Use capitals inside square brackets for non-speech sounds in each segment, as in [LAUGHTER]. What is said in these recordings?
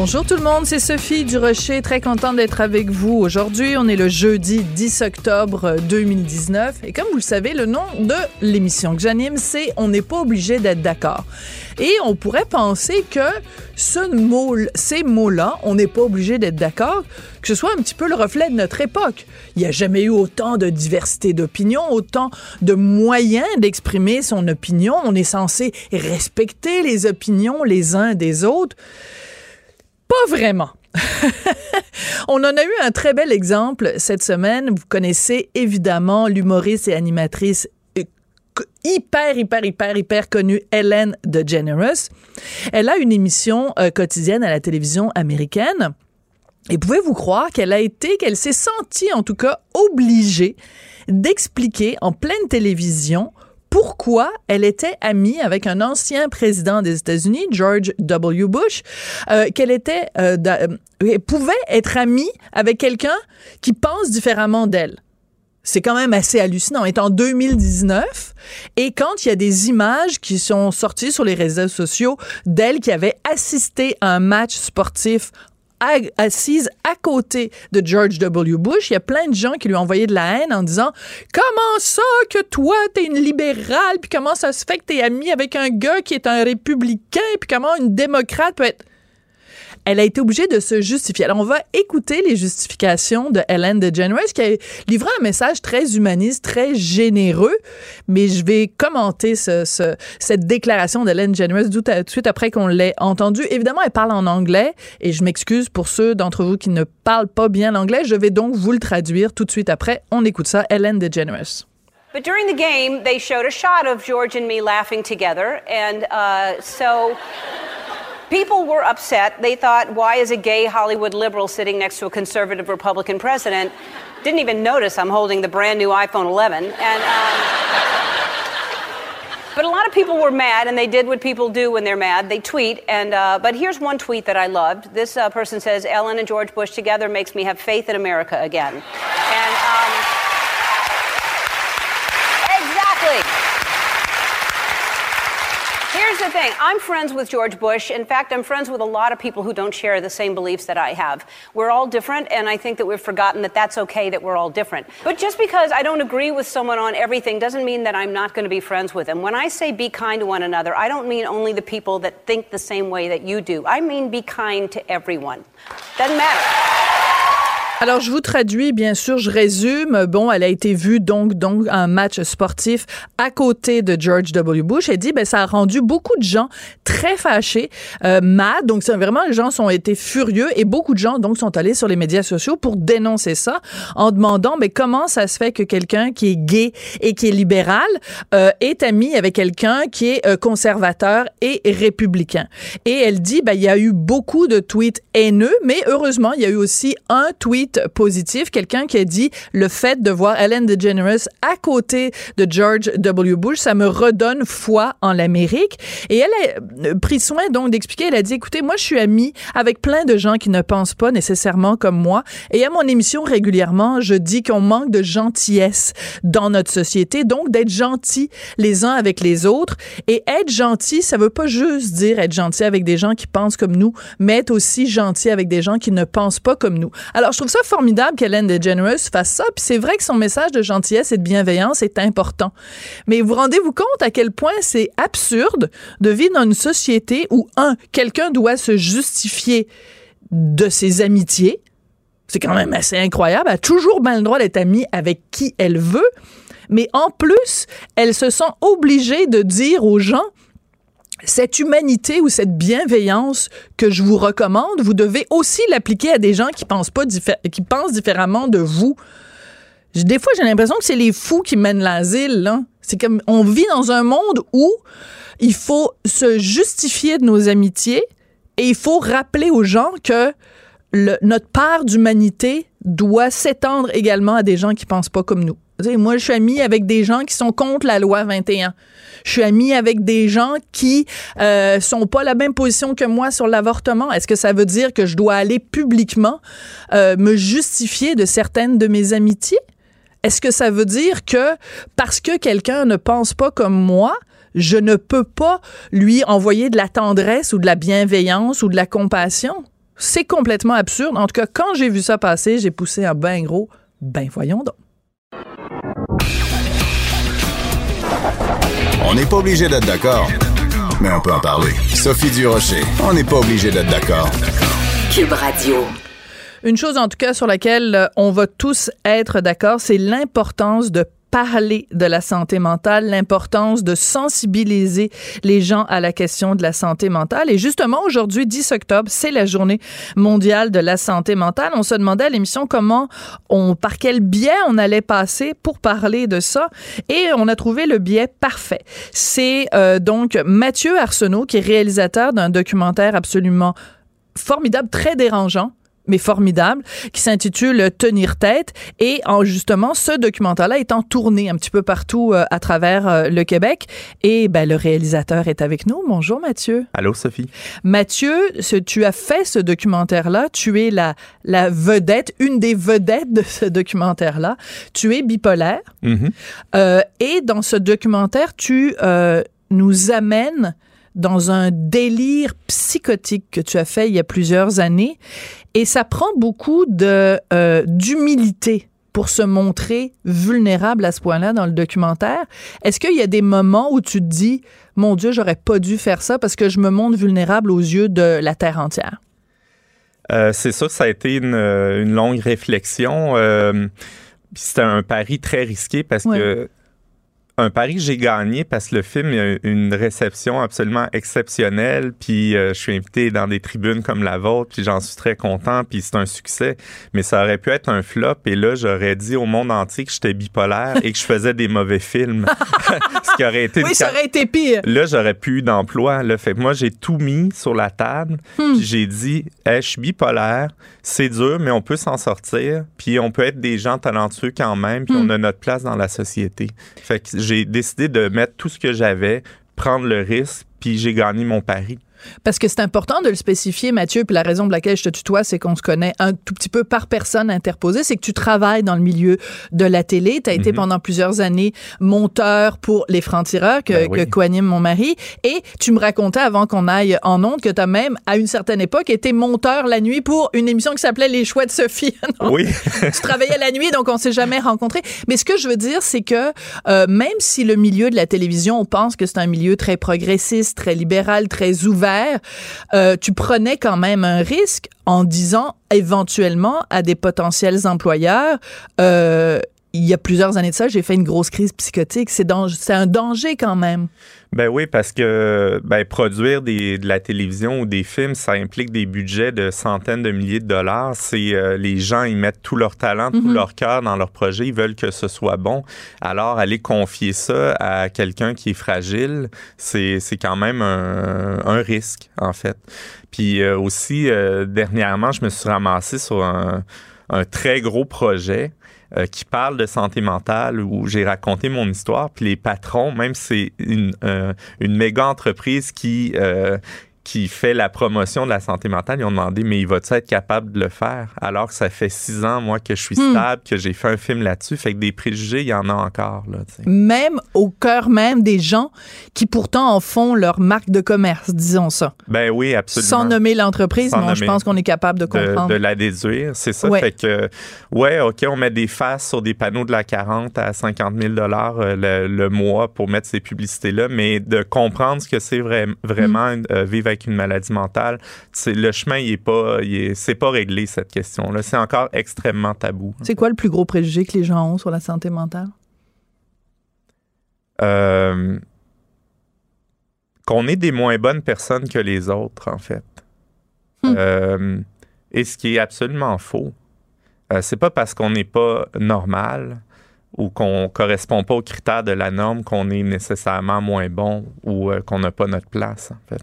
Bonjour tout le monde, c'est Sophie Durocher, très contente d'être avec vous aujourd'hui. On est le jeudi 10 octobre 2019 et comme vous le savez, le nom de l'émission que j'anime, c'est On n'est pas obligé d'être d'accord. Et on pourrait penser que ce mot, ces mots-là, on n'est pas obligé d'être d'accord, que ce soit un petit peu le reflet de notre époque. Il n'y a jamais eu autant de diversité d'opinions, autant de moyens d'exprimer son opinion. On est censé respecter les opinions les uns des autres. Pas vraiment. [LAUGHS] On en a eu un très bel exemple cette semaine. Vous connaissez évidemment l'humoriste et animatrice euh, hyper, hyper, hyper, hyper connue Hélène DeGeneres. Elle a une émission euh, quotidienne à la télévision américaine. Et pouvez-vous croire qu'elle a été, qu'elle s'est sentie en tout cas obligée d'expliquer en pleine télévision pourquoi elle était amie avec un ancien président des États-Unis, George W. Bush, euh, qu'elle euh, euh, pouvait être amie avec quelqu'un qui pense différemment d'elle. C'est quand même assez hallucinant. On est en 2019 et quand il y a des images qui sont sorties sur les réseaux sociaux d'elle qui avait assisté à un match sportif assise à côté de George W. Bush. Il y a plein de gens qui lui ont envoyé de la haine en disant Comment ça que toi, t'es une libérale, puis comment ça se fait que t'es ami avec un gars qui est un républicain, puis comment une démocrate peut être elle a été obligée de se justifier. Alors, on va écouter les justifications de Hélène DeGeneres, qui a livré un message très humaniste, très généreux, mais je vais commenter ce, cette déclaration d'Hélène DeGeneres tout, de suite après qu'on l'ait entendue. Évidemment, elle parle en anglais, et je m'excuse pour ceux d'entre vous qui ne parlent pas bien l'anglais. Je vais donc vous le traduire tout de suite après. On écoute ça, Hélène DeGeneres. But during the game, they showed a shot of George and me laughing together, and uh, so people were upset. They thought, why is a gay Hollywood liberal sitting next to a conservative Republican president? Didn't even notice I'm holding the brand new iPhone 11. And, um, but a lot of people were mad, and they did what people do when they're mad. They tweet, and uh, but here's one tweet that I loved. This uh, person says, "Ellen and George Bush together makes me have faith in America again." And um, exactly. Here's the thing I'm friends with George Bush. In fact, I'm friends with a lot of people who don't share the same beliefs that I have. We're all different, and I think that we've forgotten that that's okay that we're all different. But just because I don't agree with someone on everything doesn't mean that I'm not going to be friends with them. When I say be kind to one another, I don't mean only the people that think the same way that you do. I mean be kind to everyone. Doesn't matter. Alors, je vous traduis, bien sûr, je résume. Bon, elle a été vue donc, donc, un match sportif à côté de George W. Bush. Elle dit, ben, ça a rendu beaucoup de gens très fâchés, euh, mad. Donc, c'est vraiment, les gens sont été furieux et beaucoup de gens, donc, sont allés sur les médias sociaux pour dénoncer ça en demandant, mais comment ça se fait que quelqu'un qui est gay et qui est libéral euh, est ami avec quelqu'un qui est euh, conservateur et républicain. Et elle dit, ben, il y a eu beaucoup de tweets haineux, mais heureusement, il y a eu aussi un tweet positif, quelqu'un qui a dit le fait de voir Ellen DeGeneres à côté de George W. Bush, ça me redonne foi en l'Amérique. Et elle a euh, pris soin donc d'expliquer, elle a dit, écoutez, moi je suis amie avec plein de gens qui ne pensent pas nécessairement comme moi. Et à mon émission régulièrement, je dis qu'on manque de gentillesse dans notre société, donc d'être gentil les uns avec les autres. Et être gentil, ça veut pas juste dire être gentil avec des gens qui pensent comme nous, mais être aussi gentil avec des gens qui ne pensent pas comme nous. Alors je trouve ça formidable qu'Hélène DeGeneres fasse ça. Puis c'est vrai que son message de gentillesse et de bienveillance est important. Mais vous rendez-vous compte à quel point c'est absurde de vivre dans une société où, un, quelqu'un doit se justifier de ses amitiés. C'est quand même assez incroyable. Elle a toujours bien le droit d'être amie avec qui elle veut. Mais en plus, elle se sent obligée de dire aux gens cette humanité ou cette bienveillance que je vous recommande, vous devez aussi l'appliquer à des gens qui pensent pas qui pensent différemment de vous. Des fois, j'ai l'impression que c'est les fous qui mènent l'asile. C'est comme on vit dans un monde où il faut se justifier de nos amitiés et il faut rappeler aux gens que notre part d'humanité doit s'étendre également à des gens qui pensent pas comme nous. Moi, je suis amie avec des gens qui sont contre la loi 21. Je suis amie avec des gens qui euh, sont pas la même position que moi sur l'avortement. Est-ce que ça veut dire que je dois aller publiquement euh, me justifier de certaines de mes amitiés? Est-ce que ça veut dire que parce que quelqu'un ne pense pas comme moi, je ne peux pas lui envoyer de la tendresse ou de la bienveillance ou de la compassion? C'est complètement absurde. En tout cas, quand j'ai vu ça passer, j'ai poussé un ben gros, ben voyons donc. On n'est pas obligé d'être d'accord, mais on peut en parler. Sophie Durocher, on n'est pas obligé d'être d'accord. Cube Radio. Une chose en tout cas sur laquelle euh, on va tous être d'accord, c'est l'importance de parler de la santé mentale, l'importance de sensibiliser les gens à la question de la santé mentale. Et justement, aujourd'hui, 10 octobre, c'est la journée mondiale de la santé mentale. On se demandait à l'émission comment on, par quel biais on allait passer pour parler de ça. Et on a trouvé le biais parfait. C'est euh, donc Mathieu Arsenault, qui est réalisateur d'un documentaire absolument formidable, très dérangeant, mais formidable, qui s'intitule Tenir tête. Et en justement, ce documentaire-là étant tourné un petit peu partout euh, à travers euh, le Québec. Et ben, le réalisateur est avec nous. Bonjour Mathieu. Allô Sophie. Mathieu, ce, tu as fait ce documentaire-là. Tu es la, la vedette, une des vedettes de ce documentaire-là. Tu es bipolaire. Mhm. Euh, et dans ce documentaire, tu nous amènes dans un délire psychotique que tu as fait il y a plusieurs années. Et ça prend beaucoup de euh, d'humilité pour se montrer vulnérable à ce point-là dans le documentaire. Est-ce qu'il y a des moments où tu te dis, mon Dieu, j'aurais pas dû faire ça parce que je me montre vulnérable aux yeux de la terre entière? Euh, c'est ça, ça a été une, une longue réflexion. Euh, c'était un pari très risqué parce Ouais. que un pari que j'ai gagné parce que le film a une réception absolument exceptionnelle. Puis euh, je suis invité dans des tribunes comme la vôtre, puis j'en suis très content. Puis c'est un succès. Mais ça aurait pu être un flop. Et là, j'aurais dit au monde entier que j'étais bipolaire et que je faisais des mauvais films. [LAUGHS] Ce qui aurait été Oui, ça aurait été pire. Là, j'aurais plus eu d'emploi. Là. Fait que moi, j'ai tout mis sur la table. Hmm. Puis j'ai dit, Hey, je suis bipolaire. C'est dur, mais on peut s'en sortir. Puis on peut être des gens talentueux quand même. Puis Hmm. on a notre place dans la société. Fait que j'ai décidé de mettre tout ce que j'avais, prendre le risque. Puis j'ai gagné mon pari. Parce que c'est important de le spécifier, Mathieu, puis la raison pour laquelle je te tutoie, c'est qu'on se connaît un tout petit peu par personne interposée, c'est que tu travailles dans le milieu de la télé. Tu as été Mhm. pendant plusieurs années monteur pour Les Francs-Tireurs que, Ben oui. que coanime mon mari. Et tu me racontais avant qu'on aille en ondes que tu as même, à une certaine époque, été monteur la nuit pour une émission qui s'appelait Les Choix de Sophie. [LAUGHS] Non? Oui. [LAUGHS] tu travaillais la nuit, donc on s'est jamais rencontrés. Mais ce que je veux dire, c'est que euh, même si le milieu de la télévision, on pense que c'est un milieu très progressiste, très libéral, très ouvert, euh, tu prenais quand même un risque en disant éventuellement à des potentiels employeurs. Euh, il y a plusieurs années de ça, j'ai fait une grosse crise psychotique. C'est un danger quand même. Ben oui, parce que ben, produire des, de la télévision ou des films, ça implique des budgets de centaines de milliers de dollars. C'est euh, les gens, ils mettent tout leur talent, tout Mhm. leur cœur dans leur projet. Ils veulent que ce soit bon. Alors, aller confier ça à quelqu'un qui est fragile, c'est c'est quand même un, un risque, en fait. Puis euh, aussi, euh, dernièrement, je me suis ramassé sur un, un très gros projet euh, qui parle de santé mentale où j'ai raconté mon histoire. Puis les patrons, même c'est une, euh, une méga entreprise qui, euh, qui fait la promotion de la santé mentale, ils ont demandé, mais il va-tu être capable de le faire? Alors que ça fait six ans, moi, que je suis Hmm. stable, que j'ai fait un film là-dessus. Fait que des préjugés, il y en a encore. Là. Même au cœur même des gens qui pourtant en font leur marque de commerce, disons ça. ben oui, absolument. Sans nommer l'entreprise, mais je pense qu'on est capable de comprendre. de la déduire, c'est ça. Ouais. Fait que, ouais, OK, on met des faces sur des panneaux de la 40 à 50 000 euh, le, le mois pour mettre ces publicités-là, mais de comprendre ce que c'est vrai- vraiment Mm. euh, vivre avec une maladie mentale, le chemin, il est pas, c'est pas réglé cette question-là. C'est encore extrêmement tabou. C'est quoi le plus gros préjugé que les gens ont sur la santé mentale? Euh, qu'on est des moins bonnes personnes que les autres, en fait. Hmm. Euh, et ce qui est absolument faux. Euh, c'est pas parce qu'on n'est pas normal ou qu'on correspond pas aux critères de la norme qu'on est nécessairement moins bon ou euh, qu'on n'a pas notre place, en fait.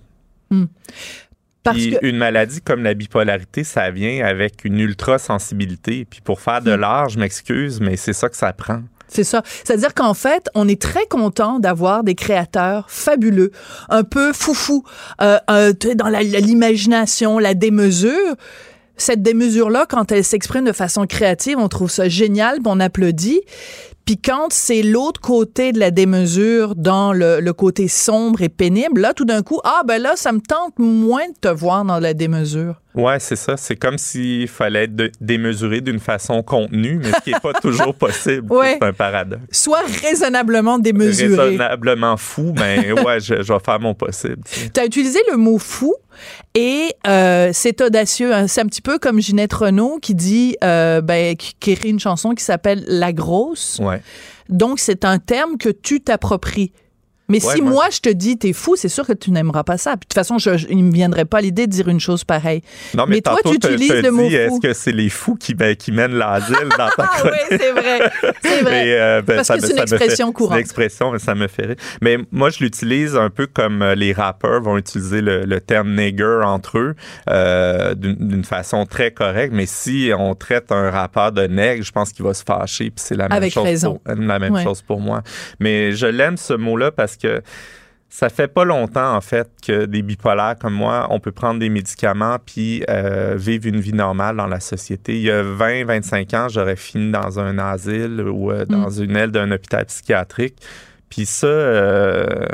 Parce Puis que une maladie comme la bipolarité, ça vient avec une ultra sensibilité. Puis pour faire de Hmm. l'art, je m'excuse, mais c'est ça que ça prend. C'est ça. C'est-à-dire qu'en fait, on est très content d'avoir des créateurs fabuleux, un peu foufou, euh, euh, dans la- la- l'imagination, la démesure. Cette démesure-là, quand elle s'exprime de façon créative, on trouve ça génial, on applaudit. Puis quand c'est l'autre côté de la démesure, dans le, le côté sombre et pénible, là, tout d'un coup, ah ben là, ça me tente moins de te voir dans la démesure. Ouais, c'est ça. C'est comme s'il fallait être démesuré d'une façon contenue, mais ce qui n'est pas toujours possible. Ouais. C'est un paradoxe. Soit raisonnablement démesuré. Raisonnablement fou, mais ouais, je, je vais faire mon possible. Tu as utilisé le mot fou et euh, c'est audacieux. hein. C'est un petit peu comme Ginette Renault qui dit, euh, ben, qui, qui écrit une chanson qui s'appelle La Grosse. Ouais. Donc, c'est un terme que tu t'appropries. Mais Ouais, si moi- moi, je te dis t'es fou, c'est sûr que tu n'aimeras pas ça. Puis, de toute façon, je, je- il me viendrait pas l'idée de dire une chose pareille. Non, mais, Mais toi, tu utilises le mot. Est-ce que c'est les fous qui, ben, qui mènent l'asile dans ta [LAUGHS] Ah oui, c'est vrai. C'est vrai. Et, euh, ben, Parce ça que c'est une fait- expression courante. C'est une expression, mais ça me fait rire. Mais moi, je l'utilise un peu comme euh, les rappeurs vont utiliser le, le terme nigger entre eux euh, d'une d'une façon très correcte. Mais si on traite un rappeur de nègre, je pense qu'il va se fâcher. Puis c'est la même, Avec chose, raison. Pour, la même Ouais. chose pour moi. Mais je l'aime ce mot-là parce que ça fait pas longtemps, en fait, que des bipolaires comme moi, on peut prendre des médicaments puis euh, vivre une vie normale dans la société. Il y a 20, 25 ans, j'aurais fini dans un asile ou euh, dans une aile d'un hôpital psychiatrique. Puis ça, euh,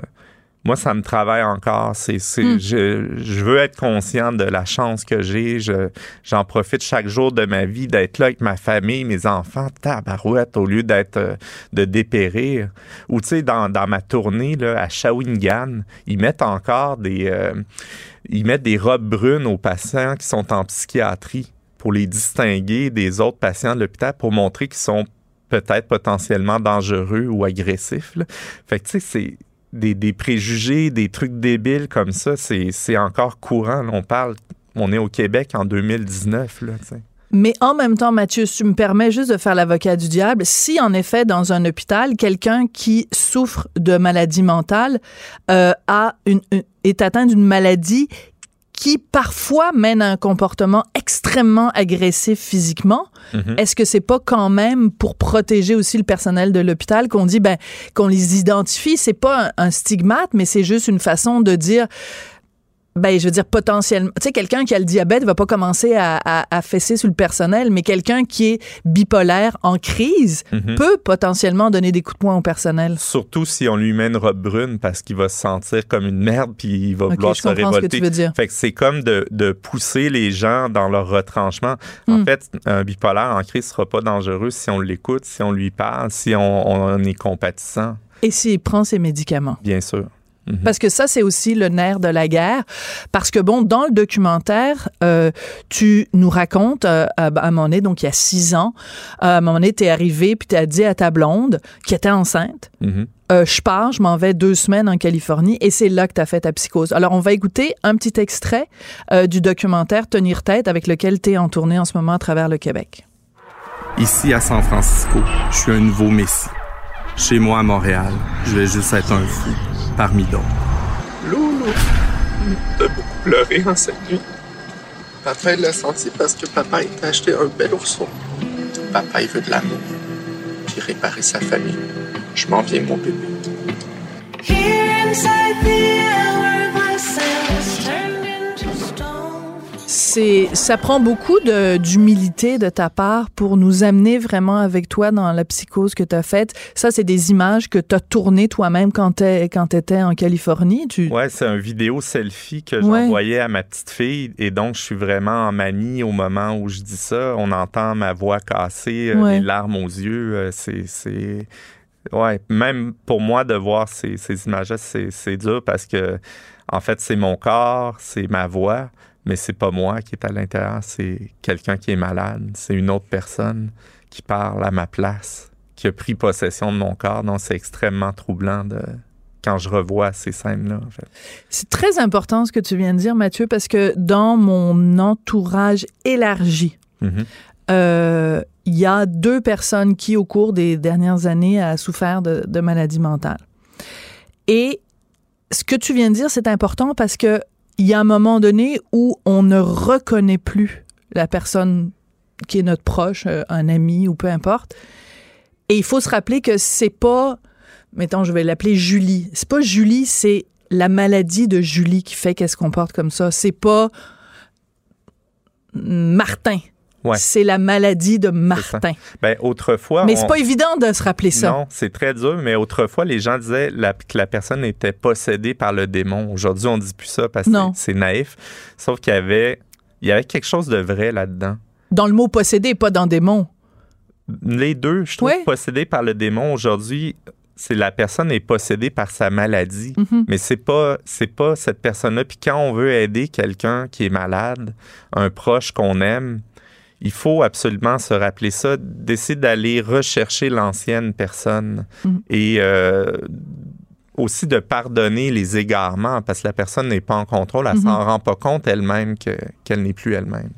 moi, ça me travaille encore. C'est, c'est, Mm. je, je veux être conscient de la chance que j'ai. Je, j'en profite chaque jour de ma vie d'être là avec ma famille, mes enfants, tabarouette, au lieu d'être euh, de dépérir. Ou tu sais, dans, dans ma tournée là, à Shawinigan, ils mettent encore des, euh, ils mettent des robes brunes aux patients qui sont en psychiatrie pour les distinguer des autres patients de l'hôpital pour montrer qu'ils sont peut-être potentiellement dangereux ou agressifs. là. Fait que tu sais, c'est des, préjugés, des trucs débiles comme ça, c'est encore courant. On parle, on est au Québec en 2019. Là, tu sais. Mais en même temps, Mathieu, tu me permets juste de faire l'avocat du diable, si en effet, dans un hôpital, quelqu'un qui souffre de maladie mentale euh, a une- est atteint d'une maladie qui parfois mène à un comportement extrêmement agressif physiquement, Mhm. est-ce que c'est pas quand même pour protéger aussi le personnel de l'hôpital qu'on dit ben qu'on les identifie, c'est pas un, un stigmate, mais c'est juste une façon de dire ben, je veux dire, potentiellement. Tu sais, quelqu'un qui a le diabète va pas commencer à, à, à fesser sur le personnel, mais quelqu'un qui est bipolaire en crise Mhm. peut potentiellement donner des coups de poing au personnel. Surtout si on lui met une robe brune parce qu'il va se sentir comme une merde puis il va Ok, vouloir je se comprends ce que révolter. tu veux dire. Fait que c'est comme de, de pousser les gens dans leur retranchement. En Hmm. fait, un bipolaire en crise sera pas dangereux si on l'écoute, si on lui parle, si on, on est compatissant, Et s'il prend ses médicaments. bien sûr. Mhm. Parce que ça, c'est aussi le nerf de la guerre. Parce que, bon, dans le documentaire, euh, tu nous racontes, euh, à, à un moment donné, donc il y a six ans, euh, à un moment donné, t'es arrivé puis t'as dit à ta blonde, qui était enceinte, Mhm. euh, je pars, je m'en vais deux semaines en Californie et c'est là que tu as fait ta psychose. Alors, on va écouter un petit extrait euh, du documentaire Tenir tête avec lequel tu es en tournée en ce moment à travers le Québec. Ici à San Francisco, je suis un nouveau messie. Chez moi à Montréal, je vais juste être un fou parmi d'autres. Loulou, t'as beaucoup pleuré en cette nuit. Papa il l'a senti parce que papa il t'a acheté un bel ourson. Papa il veut de l'amour, puis réparer sa famille. Je m'en viens mon bébé. Here inside the hourglass sands turned into stone. C'est, ça prend beaucoup de, d'humilité de ta part pour nous amener vraiment avec toi dans la psychose que tu as faite. Ça, c'est des images que tu as tournées toi-même quand tu quand étais en Californie. Tu, Ouais, c'est un vidéo selfie que Ouais. j'envoyais à ma petite fille et donc je suis vraiment en manie au moment où je dis ça. On entend ma voix cassée, euh, Ouais. les larmes aux yeux. euh, c'est, c'est, ouais, même pour moi de voir ces, ces images-là, c'est, c'est dur parce que en fait c'est mon corps, c'est ma voix, mais c'est pas moi qui est à l'intérieur, c'est quelqu'un qui est malade, c'est une autre personne qui parle à ma place, qui a pris possession de mon corps. Donc c'est extrêmement troublant de quand je revois ces scènes-là. En fait. C'est très important ce que tu viens de dire, Mathieu, parce que dans mon entourage élargi, Mhm. euh, il y a deux personnes qui, au cours des dernières années, a souffert de, de maladie mentale. Et ce que tu viens de dire, c'est important parce que il y a un moment donné où on ne reconnaît plus la personne qui est notre proche, euh, un ami ou peu importe. Et il faut se rappeler que c'est pas, mettons, je vais l'appeler Julie. C'est pas Julie, c'est la maladie de Julie qui fait qu'elle se comporte comme ça. C'est pas Martin. Ouais. C'est la maladie de. Martin. Ben, autrefois. Mais on- c'est pas évident de se rappeler ça. Non, c'est très dur, mais autrefois, les gens disaient la- que la personne était possédée par le démon. Aujourd'hui, on dit plus ça parce que c'est naïf. Sauf qu'il y avait, il y avait quelque chose de vrai là-dedans. Dans le mot possédé, pas dans démon. Les deux, je trouve, Ouais. possédés par le démon aujourd'hui, c'est la personne est possédée par sa maladie, Mhm. mais c'est pas c'est pas cette personne-là. Puis quand on veut aider quelqu'un qui est malade, un proche qu'on aime, il faut absolument se rappeler ça, d'essayer d'aller rechercher l'ancienne personne Mhm. et euh, aussi de pardonner les égarements parce que la personne n'est pas en contrôle, elle Mhm. s'en rend pas compte elle-même que- qu'elle n'est plus elle-même.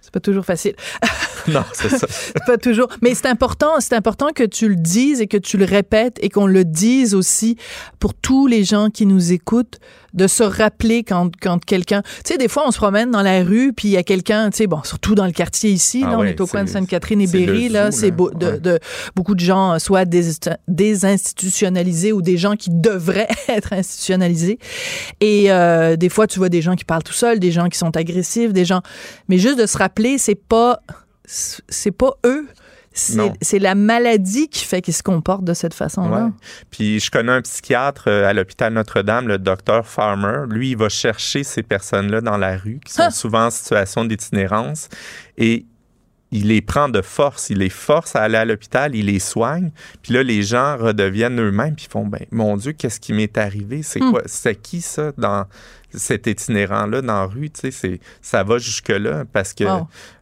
C'est pas toujours facile. [LAUGHS] [LAUGHS] non, c'est ça. [LAUGHS] pas toujours. Mais c'est important, c'est important que tu le dises et que tu le répètes et qu'on le dise aussi pour tous les gens qui nous écoutent de se rappeler quand, quand quelqu'un, tu sais, des fois on se promène dans la rue puis il y a quelqu'un, tu sais, bon, surtout dans le quartier ici, Ah là, on est au coin de Sainte-Catherine et Berry, là, c'est beau- de, Ouais. de- beaucoup de gens, soit dés- désinstitutionnalisés ou des gens qui devraient [LAUGHS] être institutionnalisés. Et euh, des fois, tu vois des gens qui parlent tout seuls, des gens qui sont agressifs, des gens. Mais juste de se rappeler, c'est pas, c'est pas eux. C'est la maladie qui fait qu'ils se comportent de cette façon-là. Ouais. Puis je connais un psychiatre euh, à l'hôpital Notre-Dame, le docteur Farmer. Lui, il va chercher ces personnes-là dans la rue qui sont Ah! souvent en situation d'itinérance et il les prend de force, il les force à aller à l'hôpital, il les soigne. Puis là, les gens redeviennent eux-mêmes puis font ben mon Dieu, qu'est-ce qui m'est arrivé? C'est Hmm. quoi? C'est qui ça dans cet itinérant-là dans la rue Tu sais, c'est ça va jusque là parce que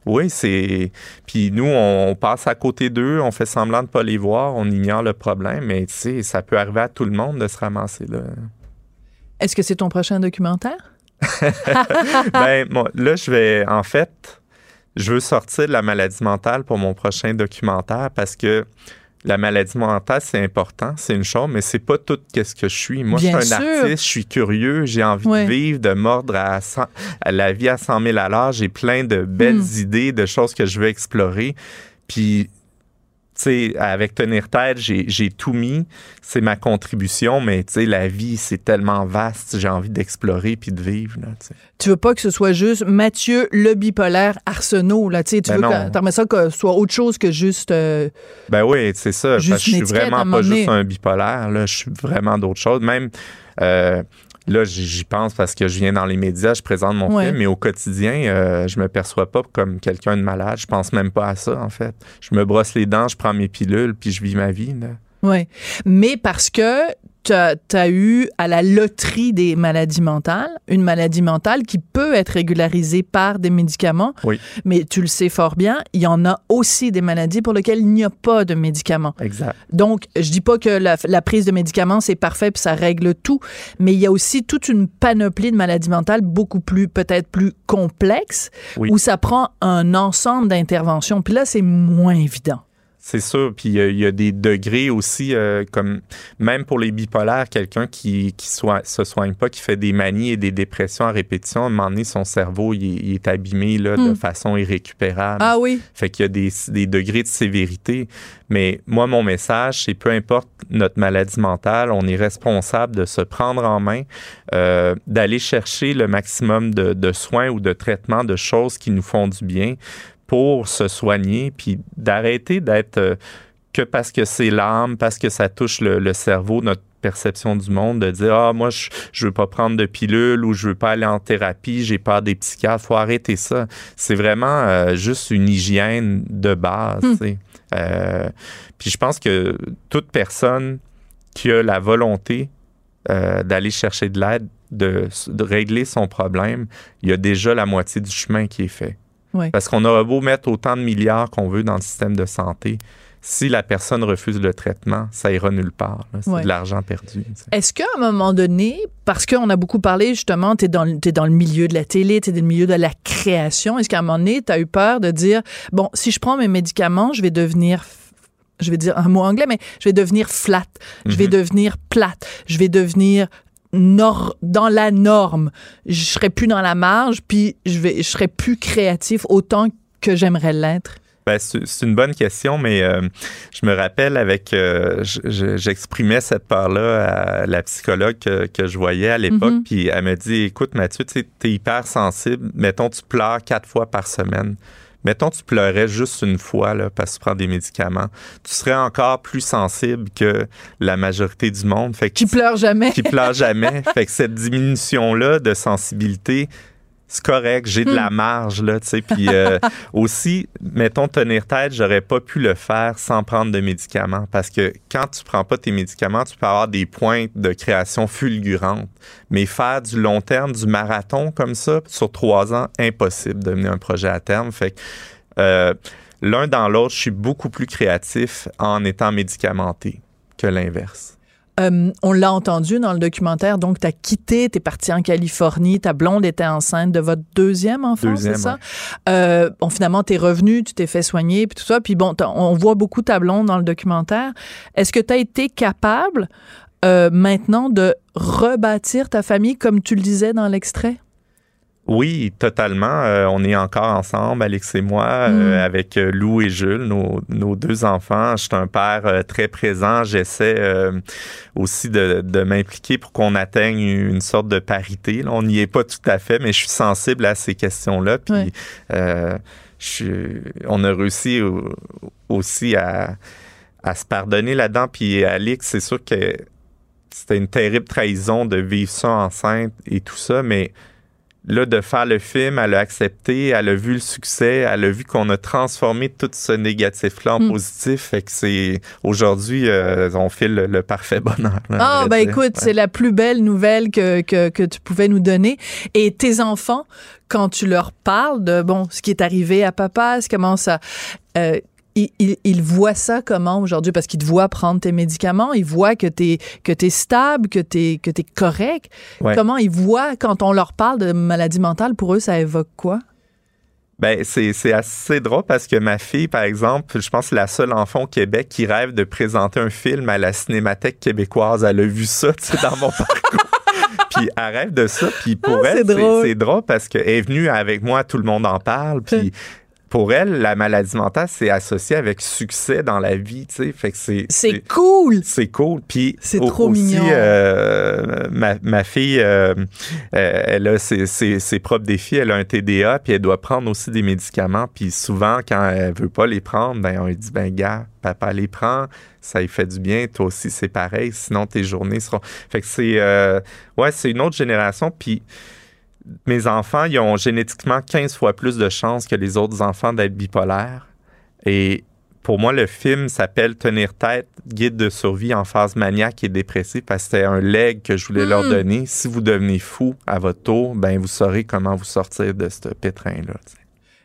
oui, c'est. Puis nous, on passe à côté d'eux, on fait semblant de pas les voir, on ignore le problème, mais tu sais, ça peut arriver à tout le monde de se ramasser là. Est-ce que c'est ton prochain documentaire? [LAUGHS] ben, moi, là, je vais. En fait, je veux sortir de la maladie mentale pour mon prochain documentaire parce que. La maladie mentale, c'est important, c'est une chose, mais c'est pas tout qu'est-ce que je suis. Moi, Bien je suis un sûr. artiste, je suis curieux, j'ai envie Ouais. de vivre, de mordre à, 100 à la vie à 100 000 à l'heure. J'ai plein de belles Hmm. idées, de choses que je veux explorer. Puis, sais, avec Tenir Tête, j'ai tout mis. C'est ma contribution, mais tu sais, la vie, c'est tellement vaste. J'ai envie d'explorer puis de vivre. Là, tu veux pas que ce soit juste Mathieu le bipolaire Arsenault, là, tu Ben veux que ça que ce soit autre chose que juste euh, Ben oui, c'est ça. Juste parce que je suis vraiment pas juste un bipolaire. Là, je suis vraiment d'autres choses. Même euh, là, j'y pense parce que je viens dans les médias, je présente mon Ouais. film, mais au quotidien, euh, je me perçois pas comme quelqu'un de malade. Je pense même pas à ça, en fait. Je me brosse les dents, je prends mes pilules, puis je vis ma vie. Là. Oui. Mais parce que tu as, eu à la loterie des maladies mentales, une maladie mentale qui peut être régularisée par des médicaments. Oui. Mais tu le sais fort bien, il y en a aussi des maladies pour lesquelles il n'y a pas de médicaments. Exact. Donc, je dis pas que la, la prise de médicaments, c'est parfait puis ça règle tout, mais il y a aussi toute une panoplie de maladies mentales beaucoup plus, peut-être plus complexes, Oui. où ça prend un ensemble d'interventions. Puis là, c'est moins évident. C'est sûr. Puis il y a- il y, a des degrés aussi, euh, comme même pour les bipolaires, quelqu'un qui qui se soigne pas, qui fait des manies et des dépressions à répétition, à un moment donné, son cerveau il, est- il est abîmé là, de Hmm. façon irrécupérable. Ah oui? Fait qu'il y a des, des degrés de sévérité. Mais moi, mon message, c'est peu importe notre maladie mentale, on est responsable de se prendre en main, euh, d'aller chercher le maximum de, de soins ou de traitements, de choses qui nous font du bien pour se soigner, puis d'arrêter d'être euh, que parce que c'est l'âme, parce que ça touche le, le cerveau, notre perception du monde, de dire ah moi je, je veux pas prendre de pilule ou je veux pas aller en thérapie, j'ai peur des psychiatres, faut arrêter ça. C'est vraiment euh, juste une hygiène de base. Hmm. Euh, puis je pense que toute personne qui a la volonté euh, d'aller chercher de l'aide, de, de régler son problème, il y a déjà la moitié du chemin qui est fait. Oui. Parce qu'on aura beau mettre autant de milliards qu'on veut dans le système de santé, si la personne refuse le traitement, ça ira nulle part. C'est Ouais. de l'argent perdu. Est-ce qu'à un moment donné, parce qu'on a beaucoup parlé justement, tu es, dans le- t'es dans le milieu de la télé, tu es dans le milieu de la création, est-ce qu'à un moment donné, tu as eu peur de dire, bon, si je prends mes médicaments, je vais devenir, je vais dire un mot anglais, mais je vais devenir flat, je vais Mhm. devenir plate, je vais devenir nor dans la norme, je serai plus dans la marge, puis je vais, je serai plus créatif autant que j'aimerais l'être. Ben, c'est une bonne question, mais euh, je me rappelle avec, euh, je- je- j'exprimais cette peur-là à la psychologue que, que je voyais à l'époque, Mhm. puis elle me dit, écoute Mathieu, tu es hyper sensible, mettons tu pleures quatre fois par semaine. Mettons, tu pleurais juste une fois là, parce que tu prends des médicaments. Tu serais encore plus sensible que la majorité du monde. Fait que Qui pleure jamais. qui pleure jamais. [LAUGHS] fait que cette diminution-là de sensibilité, c'est correct, j'ai de la marge, là, tu sais. Puis euh, [LAUGHS] aussi, mettons, tenir tête, j'aurais pas pu le faire sans prendre de médicaments. Parce que quand tu prends pas tes médicaments, tu peux avoir des pointes de création fulgurantes. Mais faire du long terme, du marathon comme ça, sur trois ans, impossible de mener un projet à terme. Fait que euh, l'un dans l'autre, je suis beaucoup plus créatif en étant médicamenté que l'inverse. Euh, on l'a entendu dans le documentaire, donc tu as quitté, tu es parti en Californie, ta blonde était enceinte de votre deuxième enfant, c'est ça? Euh, bon, finalement, tu es revenu, tu t'es fait soigner, puis tout ça, puis bon, on voit beaucoup ta blonde dans le documentaire. Est-ce que tu as été capable euh, maintenant de rebâtir ta famille comme tu le disais dans l'extrait? Oui, totalement. Euh, on est encore ensemble, Alex et moi, euh, Mm. avec euh, Lou et Jules, nos, nos deux enfants. Je suis un père euh, très présent. J'essaie aussi de, de m'impliquer pour qu'on atteigne une sorte de parité. là. On n'y est pas tout à fait, mais je suis sensible à ces questions-là. Puis, Ouais. euh, je suis- on a réussi au- aussi à, à se pardonner là-dedans. Puis, Alex, c'est sûr que c'était une terrible trahison de vivre ça enceinte et tout ça, mais là, de faire le film, elle a accepté, elle a vu le succès, elle a vu qu'on a transformé tout ce négatif-là en Mm. positif. Fait que c'est aujourd'hui, euh, on file le, le parfait bonheur. Ah, vrai ben dire. écoute, Ouais. c'est la plus belle nouvelle que, que, que tu pouvais nous donner. Et tes enfants, quand tu leur parles de, bon, ce qui est arrivé à papa, ce comment ça... Euh, ils, ils- ils voient ça comment aujourd'hui? Parce qu'ils te voient prendre tes médicaments, ils voient que tu es, que es stable, que tu es, que es correct. Ouais. Comment ils voient, quand on leur parle de maladie mentale, pour eux, ça évoque quoi? Ben, c'est, assez drôle parce que ma fille, par exemple, je pense que c'est la seule enfant au Québec qui rêve de présenter un film à la Cinémathèque québécoise. Elle a vu ça, tu sais, dans mon parcours. [LAUGHS] puis elle rêve de ça. Puis pour Ah, elle, c'est, drôle. c'est drôle parce qu'elle est venue avec moi, tout le monde en parle. Puis [LAUGHS] pour elle, la maladie mentale, c'est associé avec succès dans la vie, tu sais. Fait que c'est... C'est cool! C'est cool. Puis C'est trop aussi, mignon. euh, ma, ma fille, euh, euh, elle a ses, ses- ses propres défis. Elle a un TDA, puis elle doit prendre aussi des médicaments. Puis souvent, quand elle veut pas les prendre, ben on lui dit, ben gars, papa les prend, ça lui fait du bien. Toi aussi, c'est pareil. Sinon, tes journées seront. Fait que c'est, ouais, c'est une autre génération. Puis mes enfants, ils ont génétiquement 15 fois plus de chances que les autres enfants d'être bipolaires. Et pour moi, le film s'appelle Tenir tête, guide de survie en phase maniaque et dépressive parce que c'était un leg que je voulais leur Mm. donner. Si vous devenez fou à votre tour, ben vous saurez comment vous sortir de ce pétrin-là. tu sais.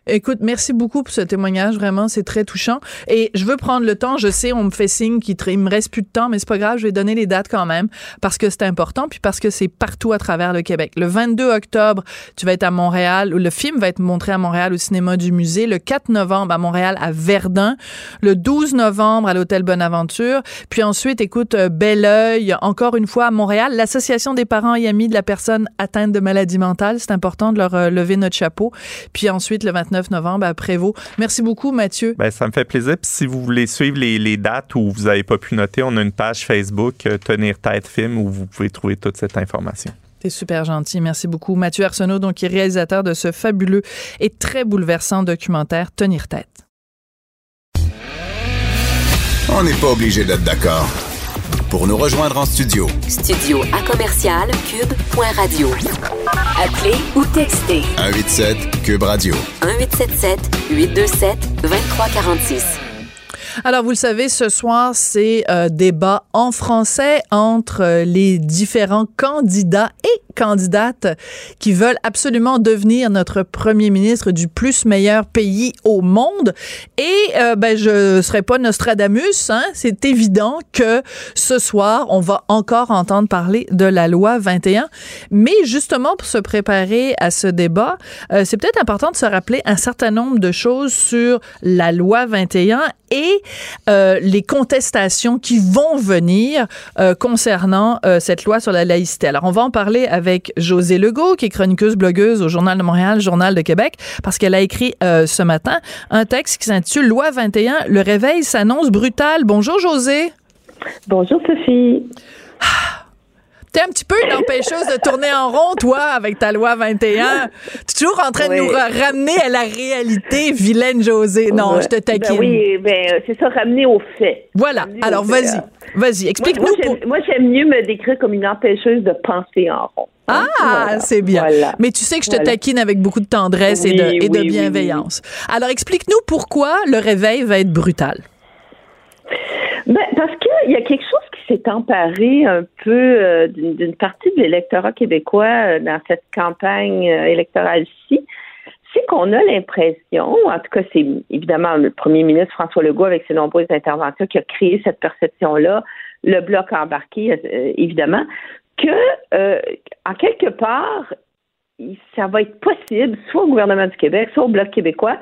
Écoute, merci beaucoup pour ce témoignage. Vraiment, c'est très touchant. Et je veux prendre le temps. Je sais, on me fait signe qu'il me reste plus de temps, mais c'est pas grave. Je vais donner les dates quand même parce que c'est important puis parce que c'est partout à travers le Québec. Le 22 octobre, tu vas être à Montréal. ou Le film va être montré à Montréal au cinéma du musée. Le 4 novembre à Montréal à Verdun. Le 12 novembre à l'hôtel Bonaventure. Puis ensuite, écoute, euh, Bel Oeil, encore une fois à Montréal. L'Association des parents et amis de la personne atteinte de maladie mentale. C'est important de leur euh, lever notre chapeau. Puis ensuite, le 29 novembre à Prévost. Merci beaucoup, Mathieu. Ben, ça me fait plaisir. Puis si vous voulez suivre les, les dates où vous n'avez pas pu noter, on a une page Facebook, euh, Tenir tête film, où vous pouvez trouver toute cette information. T'es super gentil. Merci beaucoup. Mathieu Arsenault, donc, qui est réalisateur de ce fabuleux et très bouleversant documentaire Tenir tête. On n'est pas obligé d'être d'accord. Pour nous rejoindre en studio, Studio à commercial cube.radio. Appelez ou textez 187 Cube Radio. 1877 827 2346. Alors, vous le savez, ce soir, c'est euh, débat en français entre euh, les différents candidats et candidates qui veulent absolument devenir notre premier ministre du plus meilleur pays au monde. Et euh, ben, je serai pas Nostradamus, hein, c'est évident que ce soir, on va encore entendre parler de la loi 21. Mais justement, pour se préparer à ce débat, euh, c'est peut-être important de se rappeler un certain nombre de choses sur la loi 21 et euh, les contestations qui vont venir euh, concernant cette loi sur la laïcité. Alors, on va en parler avec avec José Legault, qui est chroniqueuse blogueuse au Journal de Montréal, Journal de Québec, parce qu'elle a écrit euh, ce matin un texte qui s'intitule Loi 21, le réveil s'annonce brutal. Bonjour José. Bonjour Sophie. T'es un petit peu une empêcheuse de tourner en rond, toi, avec ta loi 21. Tu es toujours en train de nous ra- ramener à la réalité, vilaine José. Non, Ouais. je te taquine. Ben oui, ben, euh, c'est ça, ramener aux faits. Voilà. Ramener Alors, vas-y. là. Vas-y, explique-nous. moi, j'aime- mieux me décrire comme une empêcheuse de penser en rond. Ah, Voilà. c'est bien. Voilà. Mais tu sais que je te Voilà. taquine avec beaucoup de tendresse et de, et oui, bienveillance. Alors, explique-nous pourquoi le réveil va être brutal. Qu'il y a quelque chose qui s'est emparé un peu euh, d'une partie de l'électorat québécois euh, dans cette campagne euh, électorale-ci. C'est qu'on a l'impression, en tout cas, c'est évidemment le premier ministre François Legault avec ses nombreuses interventions qui a créé cette perception-là, le bloc embarqué, évidemment, que, en quelque part, il- ça va être possible, soit au gouvernement du Québec, soit au Bloc québécois,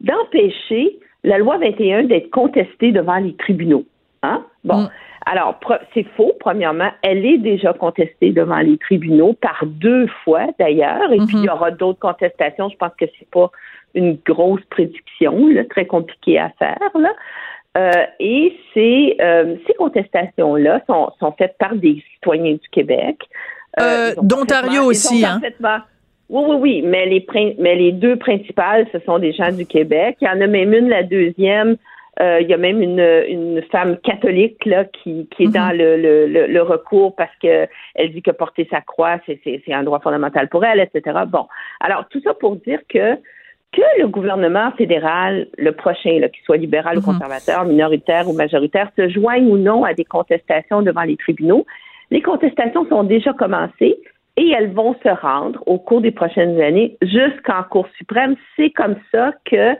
d'empêcher la loi 21 d'être contestée devant les tribunaux. Hein? Bon. Mm. Alors, c'est faux, premièrement. Elle est déjà contestée devant les tribunaux par deux fois, d'ailleurs. Et puis, il y aura d'autres contestations. Je pense que c'est pas une grosse prédiction, là, très compliquée à faire. Là. Euh, et ces, euh, ces contestations-là sont, sont faites par des citoyens du Québec. Euh, ont d'Ontario aussi, hein? Oui, oui, oui, mais les, mais les deux principales, ce sont des gens du Québec. Il y en a même une, la deuxième, euh, il y a même une, une femme catholique là, qui, qui est dans le, le, le, le recours parce que elle dit que porter sa croix, c'est, un droit fondamental pour elle, etc. Bon, alors tout ça pour dire que que le gouvernement fédéral, le prochain, qu'il soit libéral ou conservateur, minoritaire ou majoritaire, se joigne ou non à des contestations devant les tribunaux. Les contestations sont déjà commencées et elles vont se rendre au cours des prochaines années jusqu'en Cour suprême. C'est comme ça que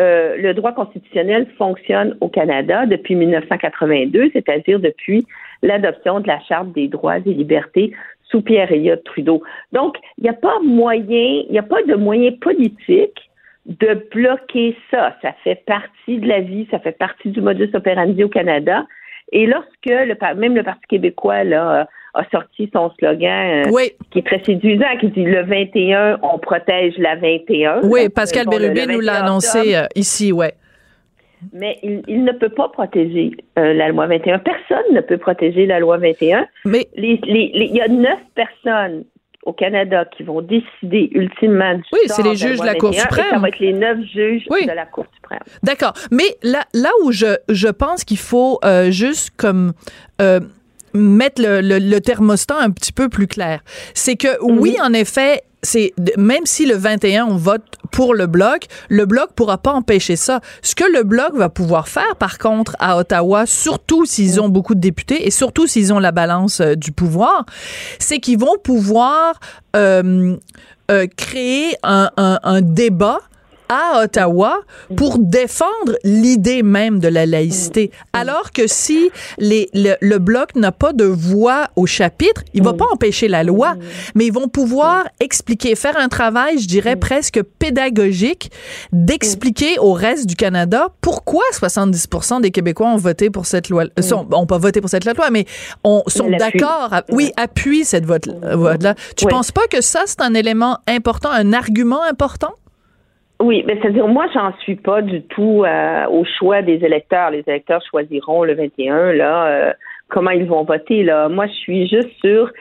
euh, le droit constitutionnel fonctionne au Canada depuis 1982, c'est-à-dire depuis l'adoption de la Charte des droits et libertés sous Pierre Elliott Trudeau. Donc, il n'y a pas moyen, il n'y a pas de moyen politique de bloquer ça. Ça fait partie de la vie, ça fait partie du modus operandi au Canada. Et lorsque le, même le Parti québécois là, a sorti son slogan euh, Oui. qui est très séduisant, qui dit le 21, on protège la 21. Oui, Pascal Bérubé nous l'a 21 annoncé euh, ici, ouais. Mais il, il ne peut pas protéger euh, la loi 21. Personne ne peut protéger la loi 21. Mais Les- les- les- Il y a neuf personnes au Canada qui vont décider ultimement du Oui, c'est les de la juges de la Cour 21, et suprême. Ça va être les neuf juges Oui. de la Cour suprême. D'accord. Mais là, là où je, je pense qu'il faut euh, juste comme euh, mettre le, le, le thermostat un petit peu plus clair, c'est que oui, en effet, c'est même si le 21 on vote pour le bloc, le bloc pourra pas empêcher ça. Ce que le bloc va pouvoir faire, par contre, à Ottawa, surtout s'ils ont beaucoup de députés et surtout s'ils ont la balance euh, du pouvoir, c'est qu'ils vont pouvoir euh, euh, créer un, un, un débat à Ottawa pour défendre l'idée même de la laïcité. Alors que si les, le, le bloc n'a pas de voix au chapitre, il va pas empêcher la loi, mais ils vont pouvoir expliquer, faire un travail, je dirais presque pédagogique, d'expliquer au reste du Canada pourquoi 70% des Québécois ont voté pour cette loi, euh, sont, ont pas voté pour cette loi, mais on, sont d'accord, oui, appuient cette vote, vote-là. Tu Oui. penses pas que ça, c'est un élément important, un argument important? Oui, mais c'est-à-dire, moi, j'en suis pas du tout euh, au choix des électeurs. Les électeurs choisiront le 21, là, euh, comment ils vont voter, là. Moi, je suis juste sur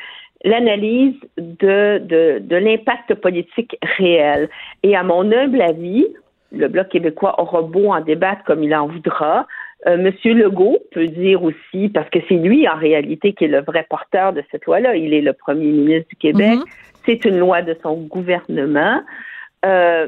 l'analyse de, de, de l'impact politique réel. Et à mon humble avis, le Bloc québécois aura beau en débattre comme il en voudra. Euh, Monsieur Legault peut dire aussi, parce que c'est lui en réalité qui est le vrai porteur de cette loi-là, il est le premier ministre du Québec, Mhm. c'est une loi de son gouvernement. Euh,